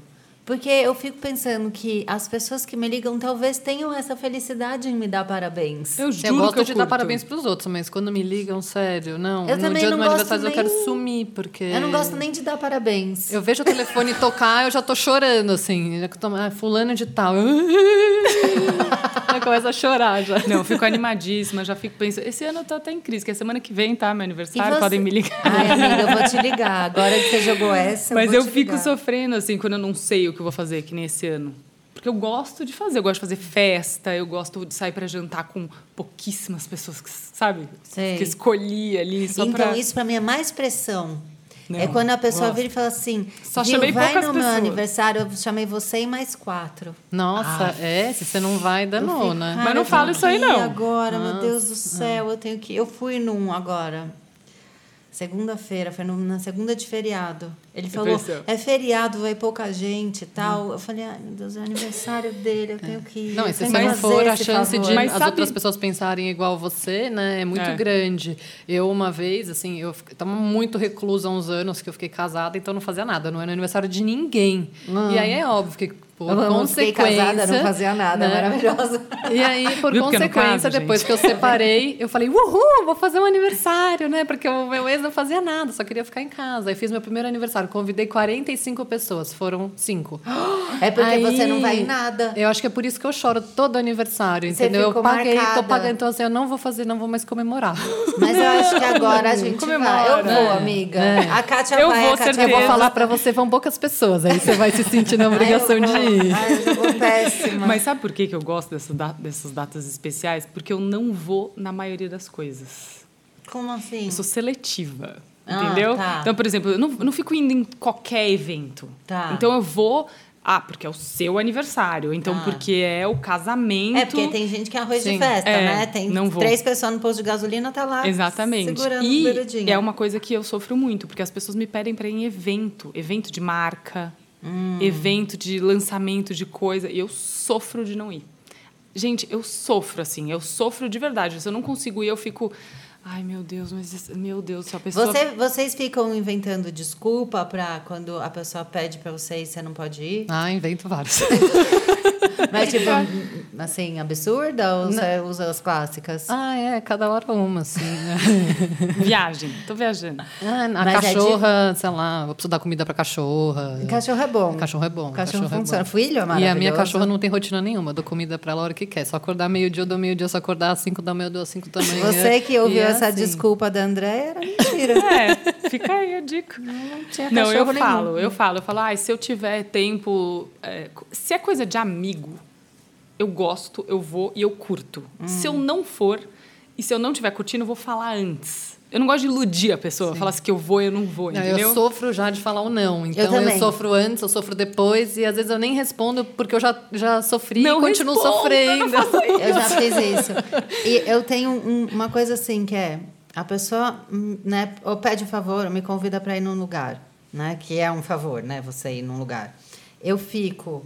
Porque eu fico pensando que as pessoas que me ligam talvez tenham essa felicidade em me dar parabéns. Eu juro Eu gosto que eu de dar parabéns pros outros, mas quando me ligam, sério, não. Eu no também dia não do meu aniversário eu quero nem- sumir, porque. Eu não gosto nem de dar parabéns. Eu vejo o telefone tocar, eu já tô chorando, assim. Já que eu tô, ah, fulano de tal. Eu começo a chorar já. Não, eu fico animadíssima, já fico pensando. Esse ano eu tô até em crise, que é semana que vem, tá? Meu aniversário, você- podem me ligar. Ai, amiga, eu vou te ligar. Agora que você jogou essa, Mas vou eu te fico ligar. sofrendo, assim, quando eu não sei o que eu vou fazer, que nem esse ano. Porque eu gosto de fazer, eu gosto de fazer festa, eu gosto de sair para jantar com pouquíssimas pessoas, que, sabe? Sei. Que escolhi ali só Então, pra... isso pra mim é mais pressão. Não, é quando a pessoa gosto. vira e fala assim: Só "Viu, chamei vai no meu pessoas." aniversário, eu chamei você e mais quatro. Nossa, é? Se você não vai, danou, né? "Cara, Mas não fala isso aí, não." Agora, meu Deus do céu, eu tenho que. Eu fui num agora. Segunda-feira, foi no- na segunda de feriado. Ele falou: é feriado, vai pouca gente e tal. Eu falei: ai, meu Deus, é aniversário dele, eu tenho que ir. Não, e se você não for, a chance favor." de Mas as sabe- outras pessoas pensarem igual você, né, é muito É. grande. Eu, uma vez, assim, eu fiquei- tava muito reclusa há uns anos que eu fiquei casada, então eu não fazia nada. Não era aniversário de ninguém. E aí é óbvio que, por Eu não consequência... fiquei casada, não fazia nada, né? maravilhosa. E aí, por Viu consequência, caso, depois gente? que eu separei, eu falei, uhul, vou fazer um aniversário, né? Porque o meu ex não fazia nada, só queria ficar em casa. Aí fiz meu primeiro aniversário, convidei 45 pessoas, foram cinco. É porque Aí, você não vai em nada. Eu acho que é por isso que eu choro todo aniversário, Você entendeu? Eu paguei, marcada. tô pagando, então assim, eu não vou fazer, não vou mais comemorar. Mas eu acho que agora a gente vai. Eu vou, amiga. É. A Kátia Eu vai, vou, a Kátia certeza. Eu vou falar pra você, vão poucas pessoas, aí você vai se sentir na obrigação de ir. Ai, péssima. Mas sabe por que que eu gosto dessa dessas datas especiais? Porque eu não vou na maioria das coisas. Como assim? Eu sou seletiva. Ah, entendeu? tá. Então, por exemplo, eu não, não fico indo em qualquer evento. Tá. Então eu vou. Ah, porque é o seu aniversário. Então, Tá. porque é o casamento. É, porque tem gente que é arroz de Sim. festa, É, né? Tem três pessoas no posto de gasolina, tá lá Exatamente. segurando e bebedinho. é uma coisa que eu sofro muito, porque as pessoas me pedem para ir em evento, evento de marca, Hum. evento de lançamento de coisa, e eu sofro de não ir. Gente, eu sofro assim, eu sofro de verdade. Se eu não consigo ir, eu fico, ai meu Deus, mas meu Deus, se a pessoa Você, vocês ficam inventando desculpa pra quando a pessoa pede pra você e você não pode ir? Ah, invento vários. Mas, tipo, assim, absurda ou você usa as clássicas? ah, é, cada hora uma, assim, né? viagem, tô viajando. Ah, a Mas é de- cachorra, sei lá, vou precisar dar comida pra cachorra. Cachorro é bom. Cachorro é bom. Cachorro, é bom. funciona. Filho é E a maravilhoso. minha cachorra não tem rotina nenhuma. Eu dou comida pra ela a hora que quer. Só acordar meio-dia, eu dou meio-dia. Só acordar às 5 da manhã, eu dou às 5 da manhã. Você que ouviu é essa assim. desculpa da André era mentira. É, fica aí a dica. Não tinha Não, eu cachorro nenhum. falo, eu falo, eu falo, ah, se eu tiver tempo. é, se é coisa de amigo, eu gosto, eu vou e eu curto. Se Hum. eu não for, e se eu não tiver curtindo, eu vou falar antes. Eu não gosto de iludir a pessoa, falar assim que eu vou e eu não vou, Não, entendeu? eu sofro já de falar o não. Então eu, também. sofro antes, eu sofro depois. E às vezes eu nem respondo porque eu já, já sofri Não e continuo responda, sofrendo. não isso. Eu já fiz isso. E eu tenho um- uma coisa assim que é a pessoa, hum, né, ou pede um favor, ou me convida para ir num lugar, né, que é um favor, né, você ir num lugar. Eu fico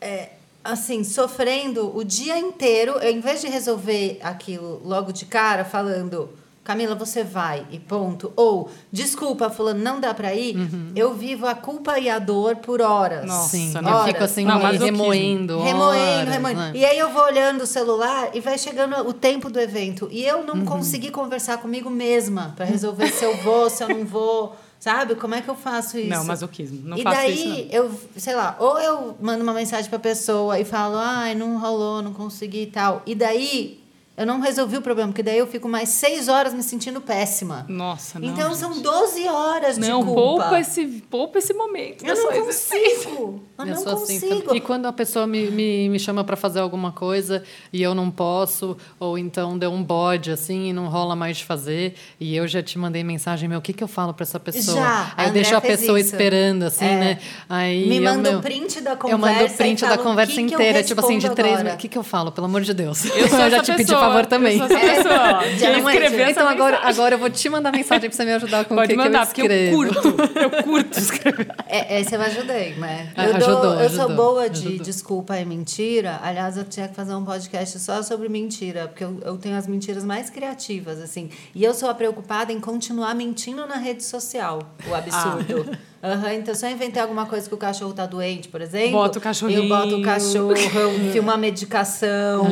é, assim sofrendo o dia inteiro, eu, em vez de resolver aquilo logo de cara, falando Camila, você vai e ponto. Ou, desculpa, fulano, não dá para ir. Eu vivo a culpa e a dor por horas. Nossa, Sim, não. eu Horas. fico assim, Não, masoquismo. remoendo. Remoendo, horas, remoendo. né? E aí eu vou olhando o celular e vai chegando o tempo do evento. E eu Uhum. não consegui conversar comigo mesma para resolver se eu vou, se eu não vou. Sabe? Como é que eu faço isso? Não, masoquismo. Não e faço daí, isso, não. eu, sei lá, ou eu mando uma mensagem pra pessoa e falo, ai, não rolou, não consegui e tal. E daí Eu não resolvi o problema, porque daí eu fico mais seis horas me sentindo péssima. Nossa, não. Então gente. são 12 horas de Não, culpa. poupa esse, poupa esse momento. Eu não existência. consigo. Eu, Eu não assim consigo. também. E quando a pessoa me, me, me chama para fazer alguma coisa e eu não posso, ou então deu um bode assim e não rola mais de fazer, e eu já te mandei mensagem, meu, o que, que eu falo para essa pessoa? Já, a Aí eu deixo a pessoa isso. esperando, assim, É. né? Aí Me eu, manda o print da Eu mando conversa o print da conversa "O que que eu inteira, tipo assim, de três agora?" minutos. O que, que eu falo? Pelo amor de Deus. Eu sou já te pedi favor também. Eu sou essa pessoa. Já de não é, escrever essa Então agora, mensagem. agora eu vou te mandar mensagem para você me ajudar com o Pode que, mandar, que eu porque eu escrevo. curto. Eu curto escrever. É, esse eu ajudei, né? Ah, eu, dou- ajudou, eu sou ajudou, boa de ajudou. desculpa e mentira. Aliás, eu tinha que fazer um podcast só sobre mentira, porque eu, eu tenho as mentiras mais criativas, assim. E eu sou a preocupada em continuar mentindo na rede social, o absurdo. Aham, então, se eu inventei alguma coisa que o cachorro tá doente, por exemplo. Bota o cachorrinho. Eu boto o cachorro, eu filmo a medicação.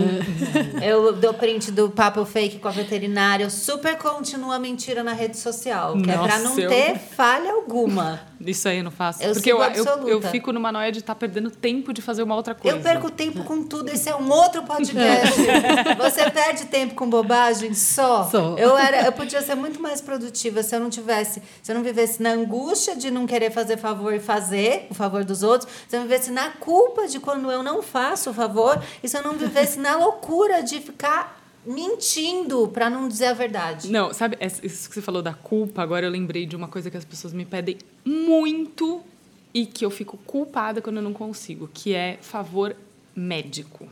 eu dou print do papo fake com a veterinária. Eu super continuo a mentira na rede social, que é pra não Nossa, eu- ter falha alguma. Isso aí eu não faço. Eu porque eu, eu, eu fico numa noia de estar perdendo tempo de fazer uma outra coisa. Eu perco tempo com tudo, esse é um outro podcast. Você perde tempo com bobagem só. Só. Eu, era, eu podia ser muito mais produtiva se eu não tivesse, se eu não vivesse na angústia de não querer fazer favor e fazer o favor dos outros, se eu não vivesse na culpa de quando eu não faço o favor, e se eu não vivesse na loucura de ficar mentindo para não dizer a verdade. Não, sabe, isso que você falou da culpa, agora eu lembrei de uma coisa que as pessoas me pedem muito e que eu fico culpada quando eu não consigo, que é favor médico.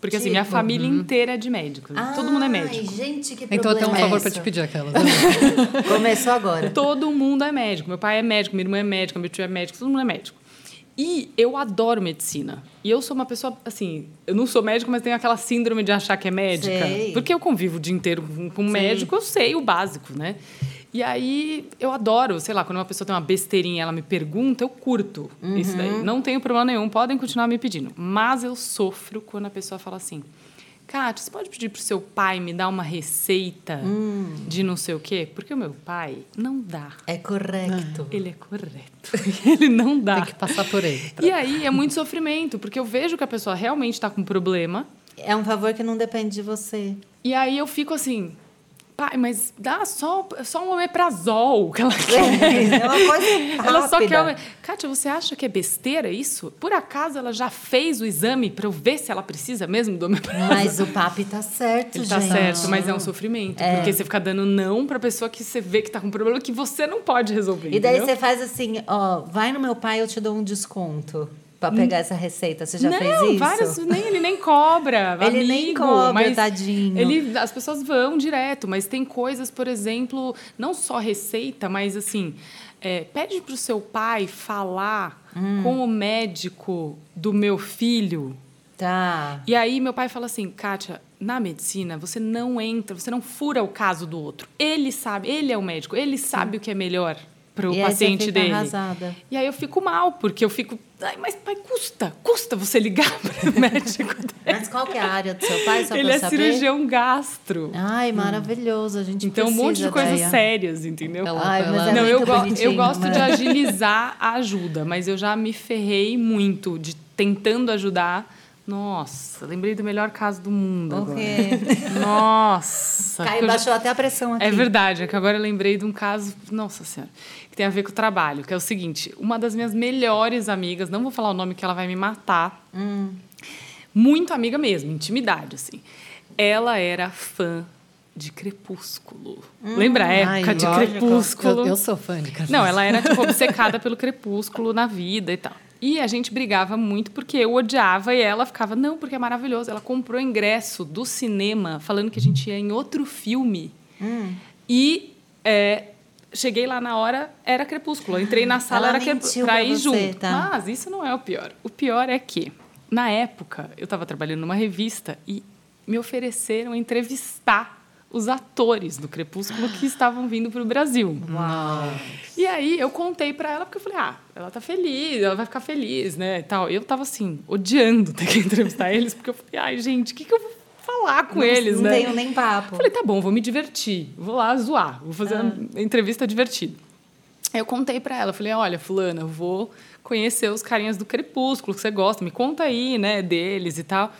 Porque assim, minha Tipo? família inteira é de médico. Todo mundo é Ai, médico. gente, que Então eu tenho um é favor para esse? te pedir aquelas. Começou agora. Todo mundo é médico. Meu pai é médico, minha irmã é médica, meu tio é médico, todo mundo é médico. E eu adoro medicina. E eu sou uma pessoa, assim, eu não sou médico, mas tenho aquela síndrome de achar que é médica. Sei. Porque eu convivo o dia inteiro com, com um médico, eu sei o básico, né? E aí eu adoro, sei lá, quando uma pessoa tem uma besteirinha, ela me pergunta, eu curto isso daí. Não tenho problema nenhum, podem continuar me pedindo. Mas eu sofro quando a pessoa fala assim. Kátia, você pode pedir pro seu pai me dar uma receita de não sei o quê? Porque o meu pai não dá. É correto. Ele é correto. Ele não dá. Tem que passar por ele. E aí é muito sofrimento, porque eu vejo que a pessoa realmente está com problema. É um favor que não depende de você. E aí eu fico assim, pai, mas dá só, só um omeprazol que ela quer. É uma coisa rápida. Ela só quer. Kátia, você acha que é besteira isso? Por acaso ela já fez o exame para eu ver se ela precisa mesmo do omeprazol? Mas o papi tá certo, Ele gente. tá certo, mas é um sofrimento. Porque você fica dando não pra pessoa que você vê que tá com problema que você não pode resolver. E daí entendeu? você faz assim, ó, vai no meu pai, eu te dou um desconto pra pegar essa receita. Você já não, fez isso? várias, nem, ele nem cobra. Ele nem amigo, cobra, mas tadinho. Ele, as pessoas vão direto, mas tem coisas, por exemplo, não só receita, mas assim, é, pede pro seu pai falar Hum. com o médico do meu filho. Tá. E aí meu pai fala assim, Kátia, na medicina você não entra, você não fura o caso do outro. Ele sabe, ele é o médico, ele sabe o que é melhor para o paciente dele. arrasada. E aí eu fico mal, porque eu fico, ai, mas pai, custa, custa você ligar para o médico dele. Mas qual que é a área do seu pai, só Ele é saber? cirurgião gastro. Ai, maravilhoso. A gente Então, um monte de coisas sérias, entendeu? Ela- Ai, mas ela- é Não, eu, go- eu gosto de mas- agilizar a ajuda, mas eu já me ferrei muito de tentando ajudar. Nossa, lembrei do melhor caso do mundo O agora. Nossa. Que eu já- baixou até a pressão aqui. É verdade, é que agora eu lembrei de um caso, nossa senhora, tem a ver com o trabalho, que é o seguinte: uma das minhas melhores amigas, não vou falar o nome que ela vai me matar, Hum. muito amiga mesmo, intimidade, assim. Ela era fã de Crepúsculo. Lembra a época Ai, de lógico. Crepúsculo? Eu, eu sou fã de Crepúsculo. Não, ela era tipo obcecada pelo crepúsculo na vida e tal. E a gente brigava muito porque eu odiava e ela ficava, não, porque é maravilhoso. Ela comprou ingresso do cinema falando que a gente ia em outro filme. E é, cheguei lá na hora, era crepúsculo. Eu entrei na sala, Ela era crepúsculo. Pra pra ir você, junto. tá? Mas isso não é o pior. O pior é que, na época, eu estava trabalhando numa revista e me ofereceram entrevistar os atores do Crepúsculo que estavam vindo para o Brasil. Uau. E aí eu contei pra ela, porque eu falei, ah, ela tá feliz, ela vai ficar feliz, né? E tal. Eu tava assim, odiando ter que entrevistar eles, porque eu falei, ai, gente, o que, que eu vou falar com não, eles, não né? tenho nem papo. Falei, tá bom, vou me divertir, vou lá zoar, vou fazer Ah. uma entrevista divertida. Aí eu contei pra ela, falei, olha, fulana, eu vou conhecer os carinhas do Crepúsculo que você gosta, me conta aí, né, deles e tal.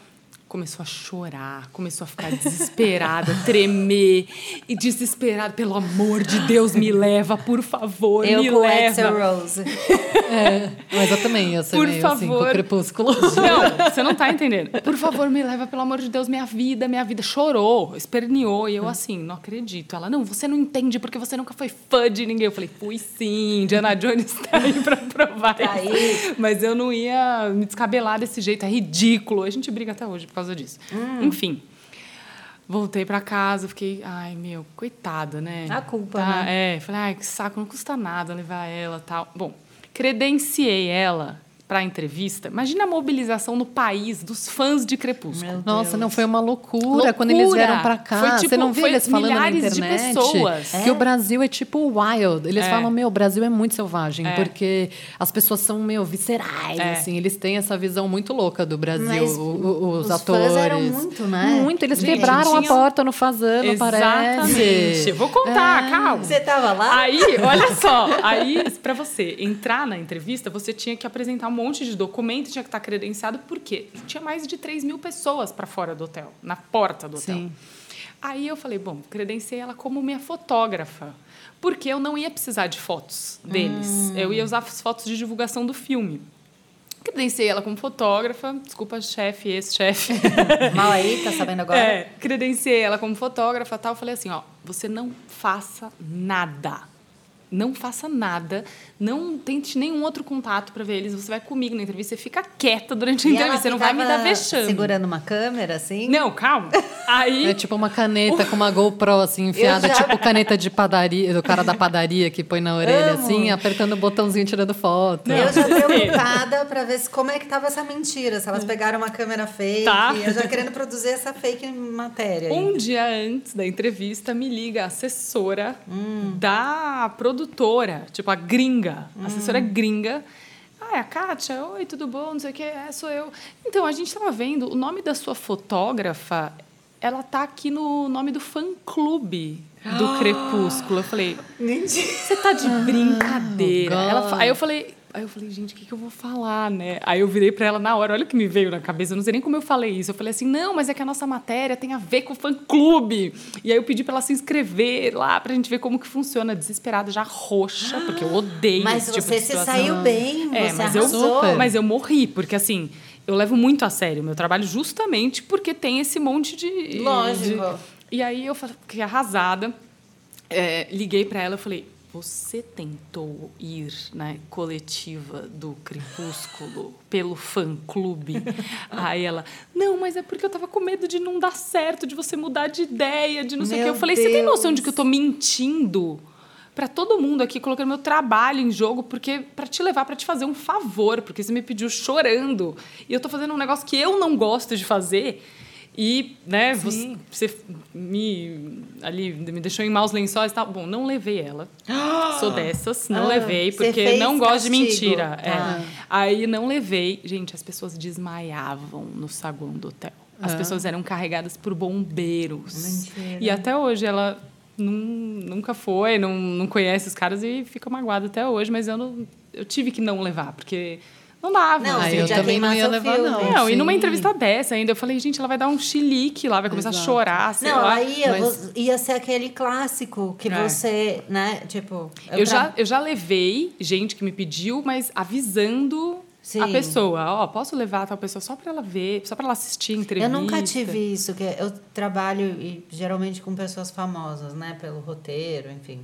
Começou a chorar, começou a ficar desesperada, tremer e desesperada, pelo amor de Deus, me leva, por favor, eu me com leva. Rose. É, mas eu também, eu sou Por meio favor. assim, com o crepúsculo. Não, você não tá entendendo. Por favor, me leva, pelo amor de Deus, minha vida, minha vida. Chorou, esperneou. E eu assim, não acredito. Ela, não, você não entende porque você nunca foi fã de ninguém. Eu falei, fui sim, Diana Jones tá aí pra provar Tá aí. Mas eu não ia me descabelar desse jeito, é ridículo. A gente briga até hoje por causa disso. Enfim. Voltei pra casa, fiquei, ai meu, coitada, né? A culpa, Tá, né? É, falei, ai que saco, não custa nada levar ela tal. Bom, credenciei ela pra entrevista. Imagina a mobilização no país dos fãs de Crepúsculo. Meu Nossa, Deus. não foi uma loucura, Loucura! quando eles vieram pra cá. Foi, tipo, Você não viu foi eles falando na milhares de internet pessoas. que É? o Brasil é tipo wild. Eles É. falam, meu, o Brasil é muito selvagem, É. porque as pessoas são, meu, viscerais, É. assim. Eles têm essa visão muito louca do Brasil, Mas o- o- os, os atores. fãs eram muito, né? Muito, eles Gente, quebraram a tinham- porta no Fazano, Exatamente. parece. Vou contar, É. calma. Você tava lá? Aí, olha só, aí para você entrar na entrevista, você tinha que apresentar um monte de documento, tinha que estar credenciado, por quê? Tinha mais de 3 mil pessoas para fora do hotel, na porta do hotel. Sim. Aí eu falei, bom, credenciei ela como minha fotógrafa, porque eu não ia precisar de fotos deles. Eu ia usar as fotos de divulgação do filme. Credenciei ela como fotógrafa, desculpa, chefe, ex-chefe. Mal aí, tá sabendo agora? É, credenciei ela como fotógrafa tal. Falei assim, ó, você não faça nada. Não faça nada. Não tente nenhum outro contato para ver eles. Você vai comigo na entrevista. Você fica quieta durante a E entrevista. Você não vai me dar vexame. Segurando uma câmera, assim? Não, calma. Aí... É tipo uma caneta com uma GoPro, assim, enfiada, já- tipo caneta de padaria, do cara da padaria que põe na orelha, Amo. assim, apertando o botãozinho, tirando foto. Eu já preocupada pra ver se, como é que tava essa mentira. Se elas pegaram uma câmera fake. Tá. Eu já querendo produzir essa fake matéria. aí. Um dia antes da entrevista, me liga a assessora Hum. da produtora, tipo a gringa, a assessora gringa. Ah, é a Kátia? Oi, tudo bom? Não sei o que, é, sou eu. Então, a gente estava vendo, o nome da sua fotógrafa, ela tá aqui no nome do fã-clube do Crepúsculo. Eu falei, você tá de brincadeira. God. Ela aí eu falei, aí eu falei, gente, o que, que eu vou falar, né? Aí eu virei pra ela na hora, olha o que me veio na cabeça, eu não sei nem como eu falei isso. Eu falei assim, não, mas é que a nossa matéria tem a ver com o fã-clube. E aí eu pedi pra ela se inscrever lá pra gente ver como que funciona. Desesperada, já roxa, porque eu odeio Mas esse tipo você de se situação. saiu bem, É, você mas eu, arrasou. Mas eu morri, porque assim, eu levo muito a sério o meu trabalho justamente porque tem esse monte de. Lógico. de- E aí eu fiquei arrasada, é, liguei para ela e falei. Você tentou ir na coletiva do Crepúsculo pelo fã-clube? Aí ela, não, mas é porque eu tava com medo de não dar certo, de você mudar de ideia, de não sei o quê. Eu falei, você tem noção de que eu tô mentindo? Pra todo mundo aqui, colocando meu trabalho em jogo, porque para te levar para te fazer um favor, porque você me pediu chorando. E eu tô fazendo um negócio que eu não gosto de fazer. E, né, você, você me ali me deixou em maus lençóis e tal. Bom, não levei ela. Sou dessas, não Ah, levei, porque não gosto de mentira. É. Tá. Aí não levei. Gente, as pessoas desmaiavam no saguão do hotel. As Ah. pessoas eram carregadas por bombeiros. Mentira. E até hoje ela nun- nunca foi, não, não conhece os caras e fica magoada até hoje, mas eu, não, eu tive que não levar, porque não dava. Não, Ah, eu já também não ia levar, filme. não. Não, e numa entrevista dessa ainda, eu falei, gente, ela vai dar um chilique lá, vai começar Exato. a chorar, sei Não, lá. aí ia, mas- ia ser aquele clássico que É. você, né, tipo... Eu, já, tra- eu já levei gente que me pediu, mas avisando Sim. a pessoa. Ó, posso levar tal pessoa só pra ela ver, só pra ela assistir a entrevista. Eu nunca tive isso, que eu trabalho e, geralmente com pessoas famosas, né, pelo roteiro, enfim.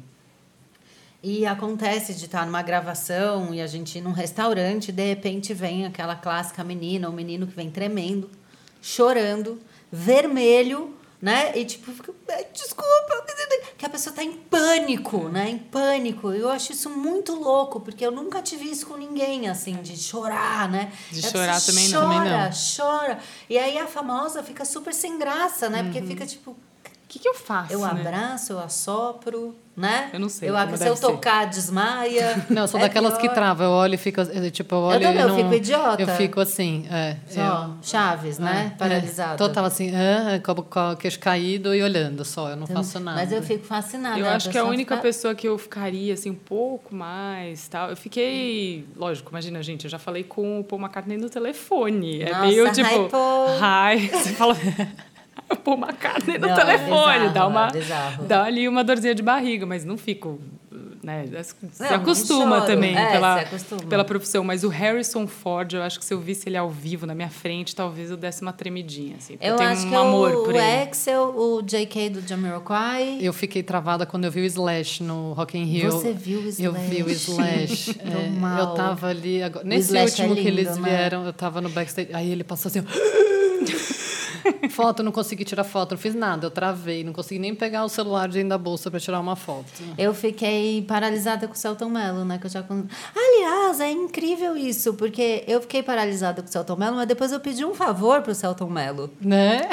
E acontece de estar numa gravação e a gente ir num restaurante, de repente vem aquela clássica menina ou menino que vem tremendo, chorando, vermelho, né? E tipo, fica, "Ai, desculpa, que a pessoa tá em pânico, né? Em pânico. Eu acho isso muito louco, porque eu nunca tive isso com ninguém, assim, de chorar, né? De chorar também não. chora, Também não. chora. E aí a famosa fica super sem graça, né? Porque fica tipo, O que, que eu faço? eu né? abraço, eu assopro. Né? Eu não sei Eu, se eu deve ser. tocar, desmaia. Não, eu sou É daquelas que pior. travam. Eu olho e fico, eu, tipo, eu olho também, e eu não, fico idiota. Eu fico assim, é. Só, Chaves, né? É, Paralisada. Total assim, ah, com, com o queixo caído e olhando só, eu não faço nada. Mas eu fico fascinada. Eu acho que a pessoa única fica- pessoa que eu ficaria assim um pouco mais, tal. Eu fiquei, lógico, imagina, gente, eu já falei com o Paul McCartney no telefone. É Nossa, meio hi, tipo, Paul. hi, você fala o Paul McCartney no Não, é telefone, bizarro, dá uma é dá ali uma dorzinha de barriga, mas não fico né, se Não, acostuma choro. também É, pela, se acostuma. pela profissão, mas o Harrison Ford, eu acho que se eu visse ele ao vivo na minha frente, talvez eu desse uma tremidinha assim, porque Eu tenho acho um que amor o, por o ele. Axel, o JK do Jamiroquai. Eu fiquei travada quando eu vi o Slash no Rock in Rio. Você viu o Eu vi o Slash? Slash. É, mal. eu tava ali. agora- nesse Slash é último que lindo, eles né? vieram, eu tava no backstage. Aí ele passou assim. foto, não consegui tirar foto, não fiz nada. Eu travei, não consegui nem pegar o celular dentro da bolsa para tirar uma foto. Eu fiquei paralisada com o Celton Mello, né? Que eu já... con- Aliás, é incrível isso, porque eu fiquei paralisada com o Celton Mello, mas depois eu pedi um favor pro Celton Mello. Né?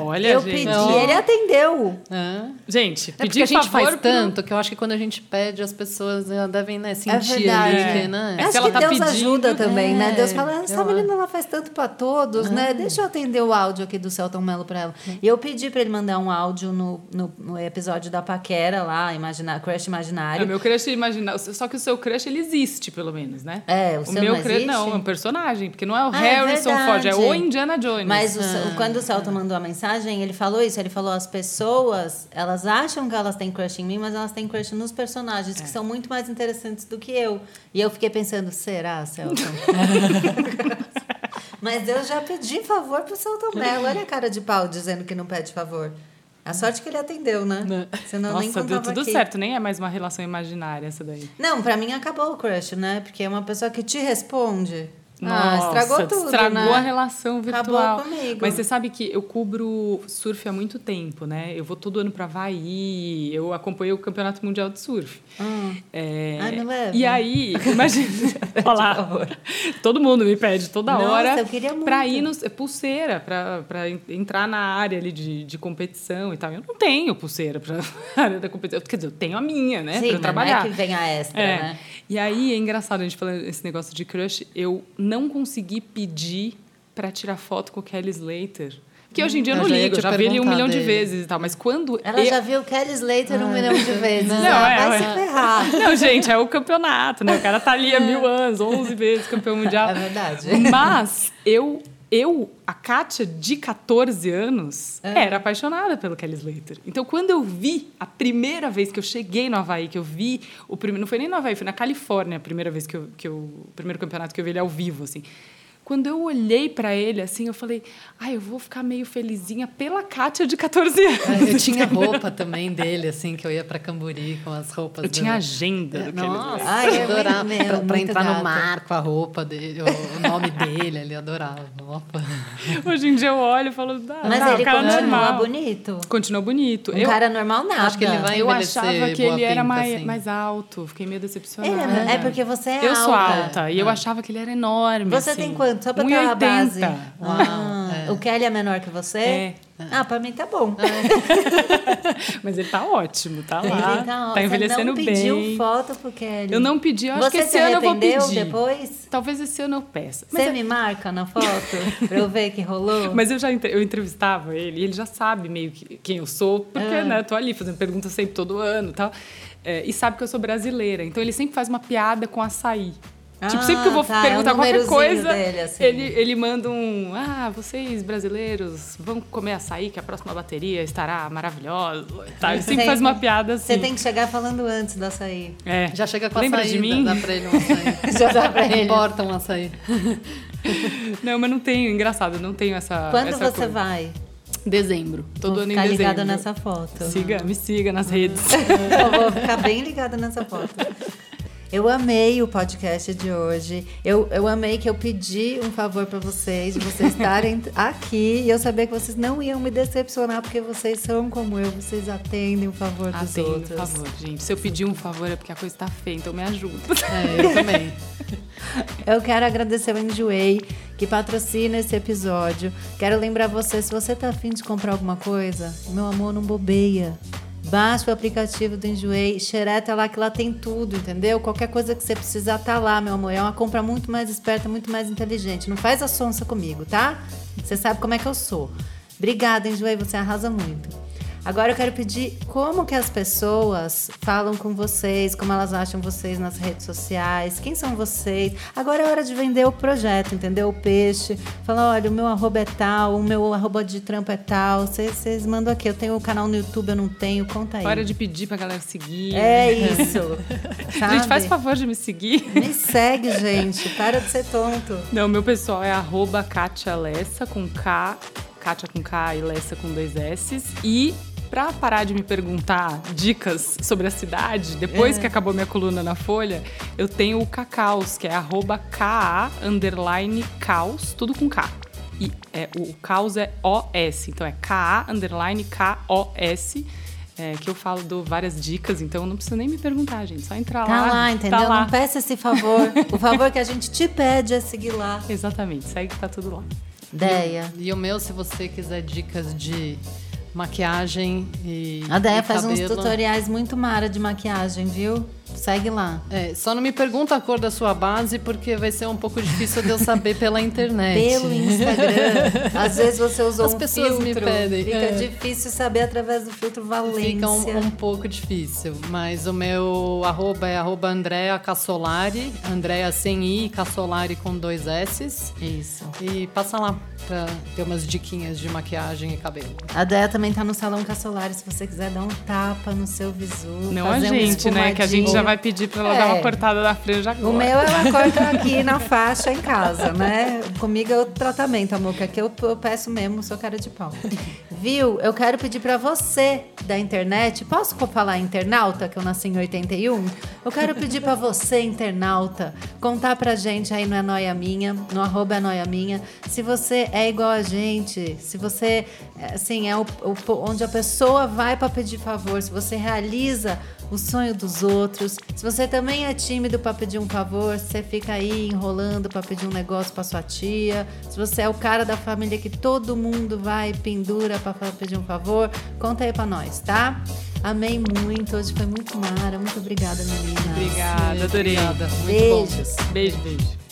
Olha, eu gente. pedi, Não. ele atendeu. É. Gente, É porque a gente favor faz pro- tanto que eu acho que quando a gente pede, as pessoas já devem né, É sentir verdade. ali que, né? É, Acho se ela que tá Deus pedindo, ajuda também, né? é, Deus fala, essa eu menina ela faz tanto pra todos, né? Deixa eu atender o áudio aqui do Celton Mello pra ela. E eu pedi pra ele mandar um áudio no, no, no episódio da Paquera lá, imaginar, Crush É, Imaginário. o meu crush imaginar. Só que o seu crush ele existe, pelo menos, né? É, o o seu meu não crush existe? não, é um personagem, porque não é o Ah, é Harrison Ford, é o Indiana Jones. Mas o Ce- quando o Celton mandou a mensagem, ele falou isso. Ele falou: as pessoas, elas acham que elas têm crush em mim, mas elas têm crush nos personagens, É. que são muito mais interessantes do que eu. E eu fiquei pensando: será, Celton? mas eu já pedi favor pro Celton Mello. Olha a cara de pau dizendo que não pede favor. A sorte que ele atendeu, né? Senão nem Nossa, deu contava tudo aqui. certo, nem é mais uma relação imaginária essa daí. Não, pra mim acabou o crush, né? Porque é uma pessoa que te responde. Ah, Nossa, estragou tudo, estragou né? a relação virtual. Acabou comigo. Mas você sabe que eu cubro surf há muito tempo, né? Eu vou todo ano para Havaí, eu acompanhei o Campeonato Mundial de Surf. Hum. É, Ai, me leva. E aí, imagina, olha lá, todo mundo me pede toda Nossa, hora eu queria muito. pra ir no, é pulseira, en- entrar na área ali de, de competição e tal. Eu não tenho pulseira pra área da competição. Quer dizer, eu tenho a minha, né? Sim, pra eu trabalhar. não é que vem a extra, É. né? E aí é engraçado a gente falando esse negócio de crush. Eu não consegui pedir pra tirar foto com o Kelly Slater. Porque hoje em dia eu Eu não já ligo, eu já vi ele um milhão de dele. vezes e tal. Mas quando. Ela eu... já viu Kelly Slater um milhão de vezes. Não, ah, é, vai é. se ferrar. Não, gente, é o campeonato, né? O cara tá ali há mil anos, 11 vezes campeão mundial. É verdade. Mas eu, eu a Kátia, de 14 anos, É. era apaixonada pelo Kelly Slater. Então, quando eu vi, a primeira vez que eu cheguei no Havaí, que eu vi o primeiro... Não foi nem no Havaí, foi na Califórnia a primeira vez que eu... Que eu o primeiro campeonato que eu vi ele ao vivo, assim. Quando eu olhei pra ele, assim, eu falei... Ai, eu vou ficar meio felizinha pela Kátia de 14 anos. É, Eu tinha roupa também dele, assim, que eu ia pra Camburi com as roupas. Eu do- tinha agenda Kelly Nossa. Ai, eu é adorava. muito- pra, entrar gata. no mar com a roupa dele, o, o nome dele, ele adorava. Opa. Hoje em dia eu olho e falo... Ah, Mas não, ele continua normal. bonito. Continuou bonito. Um eu, cara normal, nada. Acho que ele vai eu achava que ele era pinta, mais, assim. mais alto. Fiquei meio decepcionada. é, é porque você é eu alta. sou alta. E eu achava que ele era enorme. Você assim. tem quanto? Só pra ter 1,80. uma base. Uau, Ah, é. O Kelly é menor que você? É. Ah, pra mim tá bom. Mas ele tá ótimo, tá Ele lá. tá, Tá envelhecendo você não pediu bem. foto pro Kelly. Eu não pedi, eu acho Você que esse se ano eu vou pedir. depois? Talvez esse ano eu peça. Mas, Você é- me marca na foto pra eu ver que rolou? mas eu já eu entrevistava ele, e ele já sabe meio que quem eu sou, porque, Ah. né, tô ali fazendo perguntas sempre todo ano e tal. É, e sabe que eu sou brasileira. Então ele sempre faz uma piada com açaí. Tipo, sempre que eu vou Ah, tá, é perguntar qualquer númerozinho coisa, dele, assim. ele, ele manda um. Ah, vocês brasileiros vão comer açaí, que a próxima bateria estará maravilhosa. Tá, ele sempre faz uma piada assim. Você tem que chegar falando antes do açaí. É. Já chega com Lembra açaí, de mim? dá pra ele um açaí. Já dá pra ele. Importa um açaí. Não, mas não tenho, engraçado, não tenho essa. Quando essa você coisa. vai? Dezembro. Todo Vou ano em ficar dezembro. ligada nessa foto. Siga, me siga nas redes. Eu vou ficar bem ligada nessa foto. Eu amei o podcast de hoje. Eu, eu amei que eu pedi um favor para vocês, de vocês estarem aqui. E eu sabia que vocês não iam me decepcionar, porque vocês são como eu, vocês atendem o favor dos Atendo, outros. por favor, gente. Se eu pedir um favor é porque a coisa tá feia, então me ajuda. É, eu também. Eu quero agradecer ao Enjoei, que patrocina esse episódio. Quero lembrar você, se você tá afim de comprar alguma coisa, meu amor, não bobeia. Baixa o aplicativo do Enjoei, xereta lá que lá tem tudo, entendeu? Qualquer coisa que você precisar tá lá, meu amor. É uma compra muito mais esperta, muito mais inteligente. Não faz a sonsa comigo, tá? Você sabe como é que eu sou. Obrigada, Enjoei, você arrasa muito. Agora eu quero pedir como que as pessoas falam com vocês, como elas acham vocês nas redes sociais, quem são vocês. Agora é hora de vender o projeto, entendeu? O peixe. Fala, olha, o meu arroba é tal, o meu arroba de trampo é tal. Vocês mandam aqui. Eu tenho um canal no YouTube, eu não tenho. Conta aí. Hora de pedir pra galera seguir. É isso. gente, faz favor de me seguir. Me segue, gente. Para de ser tonto. Não, meu pessoal é arroba Katia Lessa com K. Kátia com K e Lessa com dois S. E para parar de me perguntar dicas sobre a cidade, depois é. que acabou minha coluna na Folha, eu tenho o Cacaus, que é arroba K-A underline caos, tudo com K. E é, o caos é O-S, então é K-A underline K-O-S. É, que eu falo, dou várias dicas, então não precisa nem me perguntar, gente. Só entrar tá lá. lá, entendeu? Tá lá. Não peça esse favor. o favor que a gente te pede é seguir lá. Exatamente, segue que tá tudo lá. Ideia. E, e o meu, se você quiser dicas de maquiagem e. A Deia faz cabelo. uns tutoriais muito mara de maquiagem, viu? Segue lá. É, só não me pergunta a cor da sua base, porque vai ser um pouco difícil de eu saber pela internet. Pelo Instagram. Às vezes você usou As um pessoas filtro. me pedem. Fica é. difícil saber através do filtro Valência. Fica um, um, pouco difícil. Mas o meu arroba é arroba Andrea Cassolari. Andrea sem I, Cassolari com dois S. Isso. E passa lá pra ter umas diquinhas de maquiagem e cabelo. A Dea também tá no Salão Cassolari, se você quiser dar um tapa no seu visu. Não a gente, um né? Que a gente já vai pedir pra ela é. dar uma é. cortada na franja agora. O meu ela corta aqui na faixa em casa, né? Comigo é outro tratamento, amor, que aqui eu, eu peço mesmo, sou cara de pau. Viu? Eu quero pedir pra você da internet, posso falar internauta, que eu nasci em 81? Eu quero pedir pra você, internauta, contar pra gente aí no É Noia Minha, no arroba É Noia Minha, se você é igual a gente, se você, assim, é o, o onde a pessoa vai para pedir favor, se você realiza o sonho dos outros. Se você também é tímido para pedir um favor, você fica aí enrolando para pedir um negócio para sua tia. Se você é o cara da família que todo mundo vai e pendura para pedir um favor, conta aí para nós, tá? Amei muito, hoje foi muito mara. Muito obrigada, menina. Obrigada, adorei. Obrigada. Beijos. Beijo, beijo.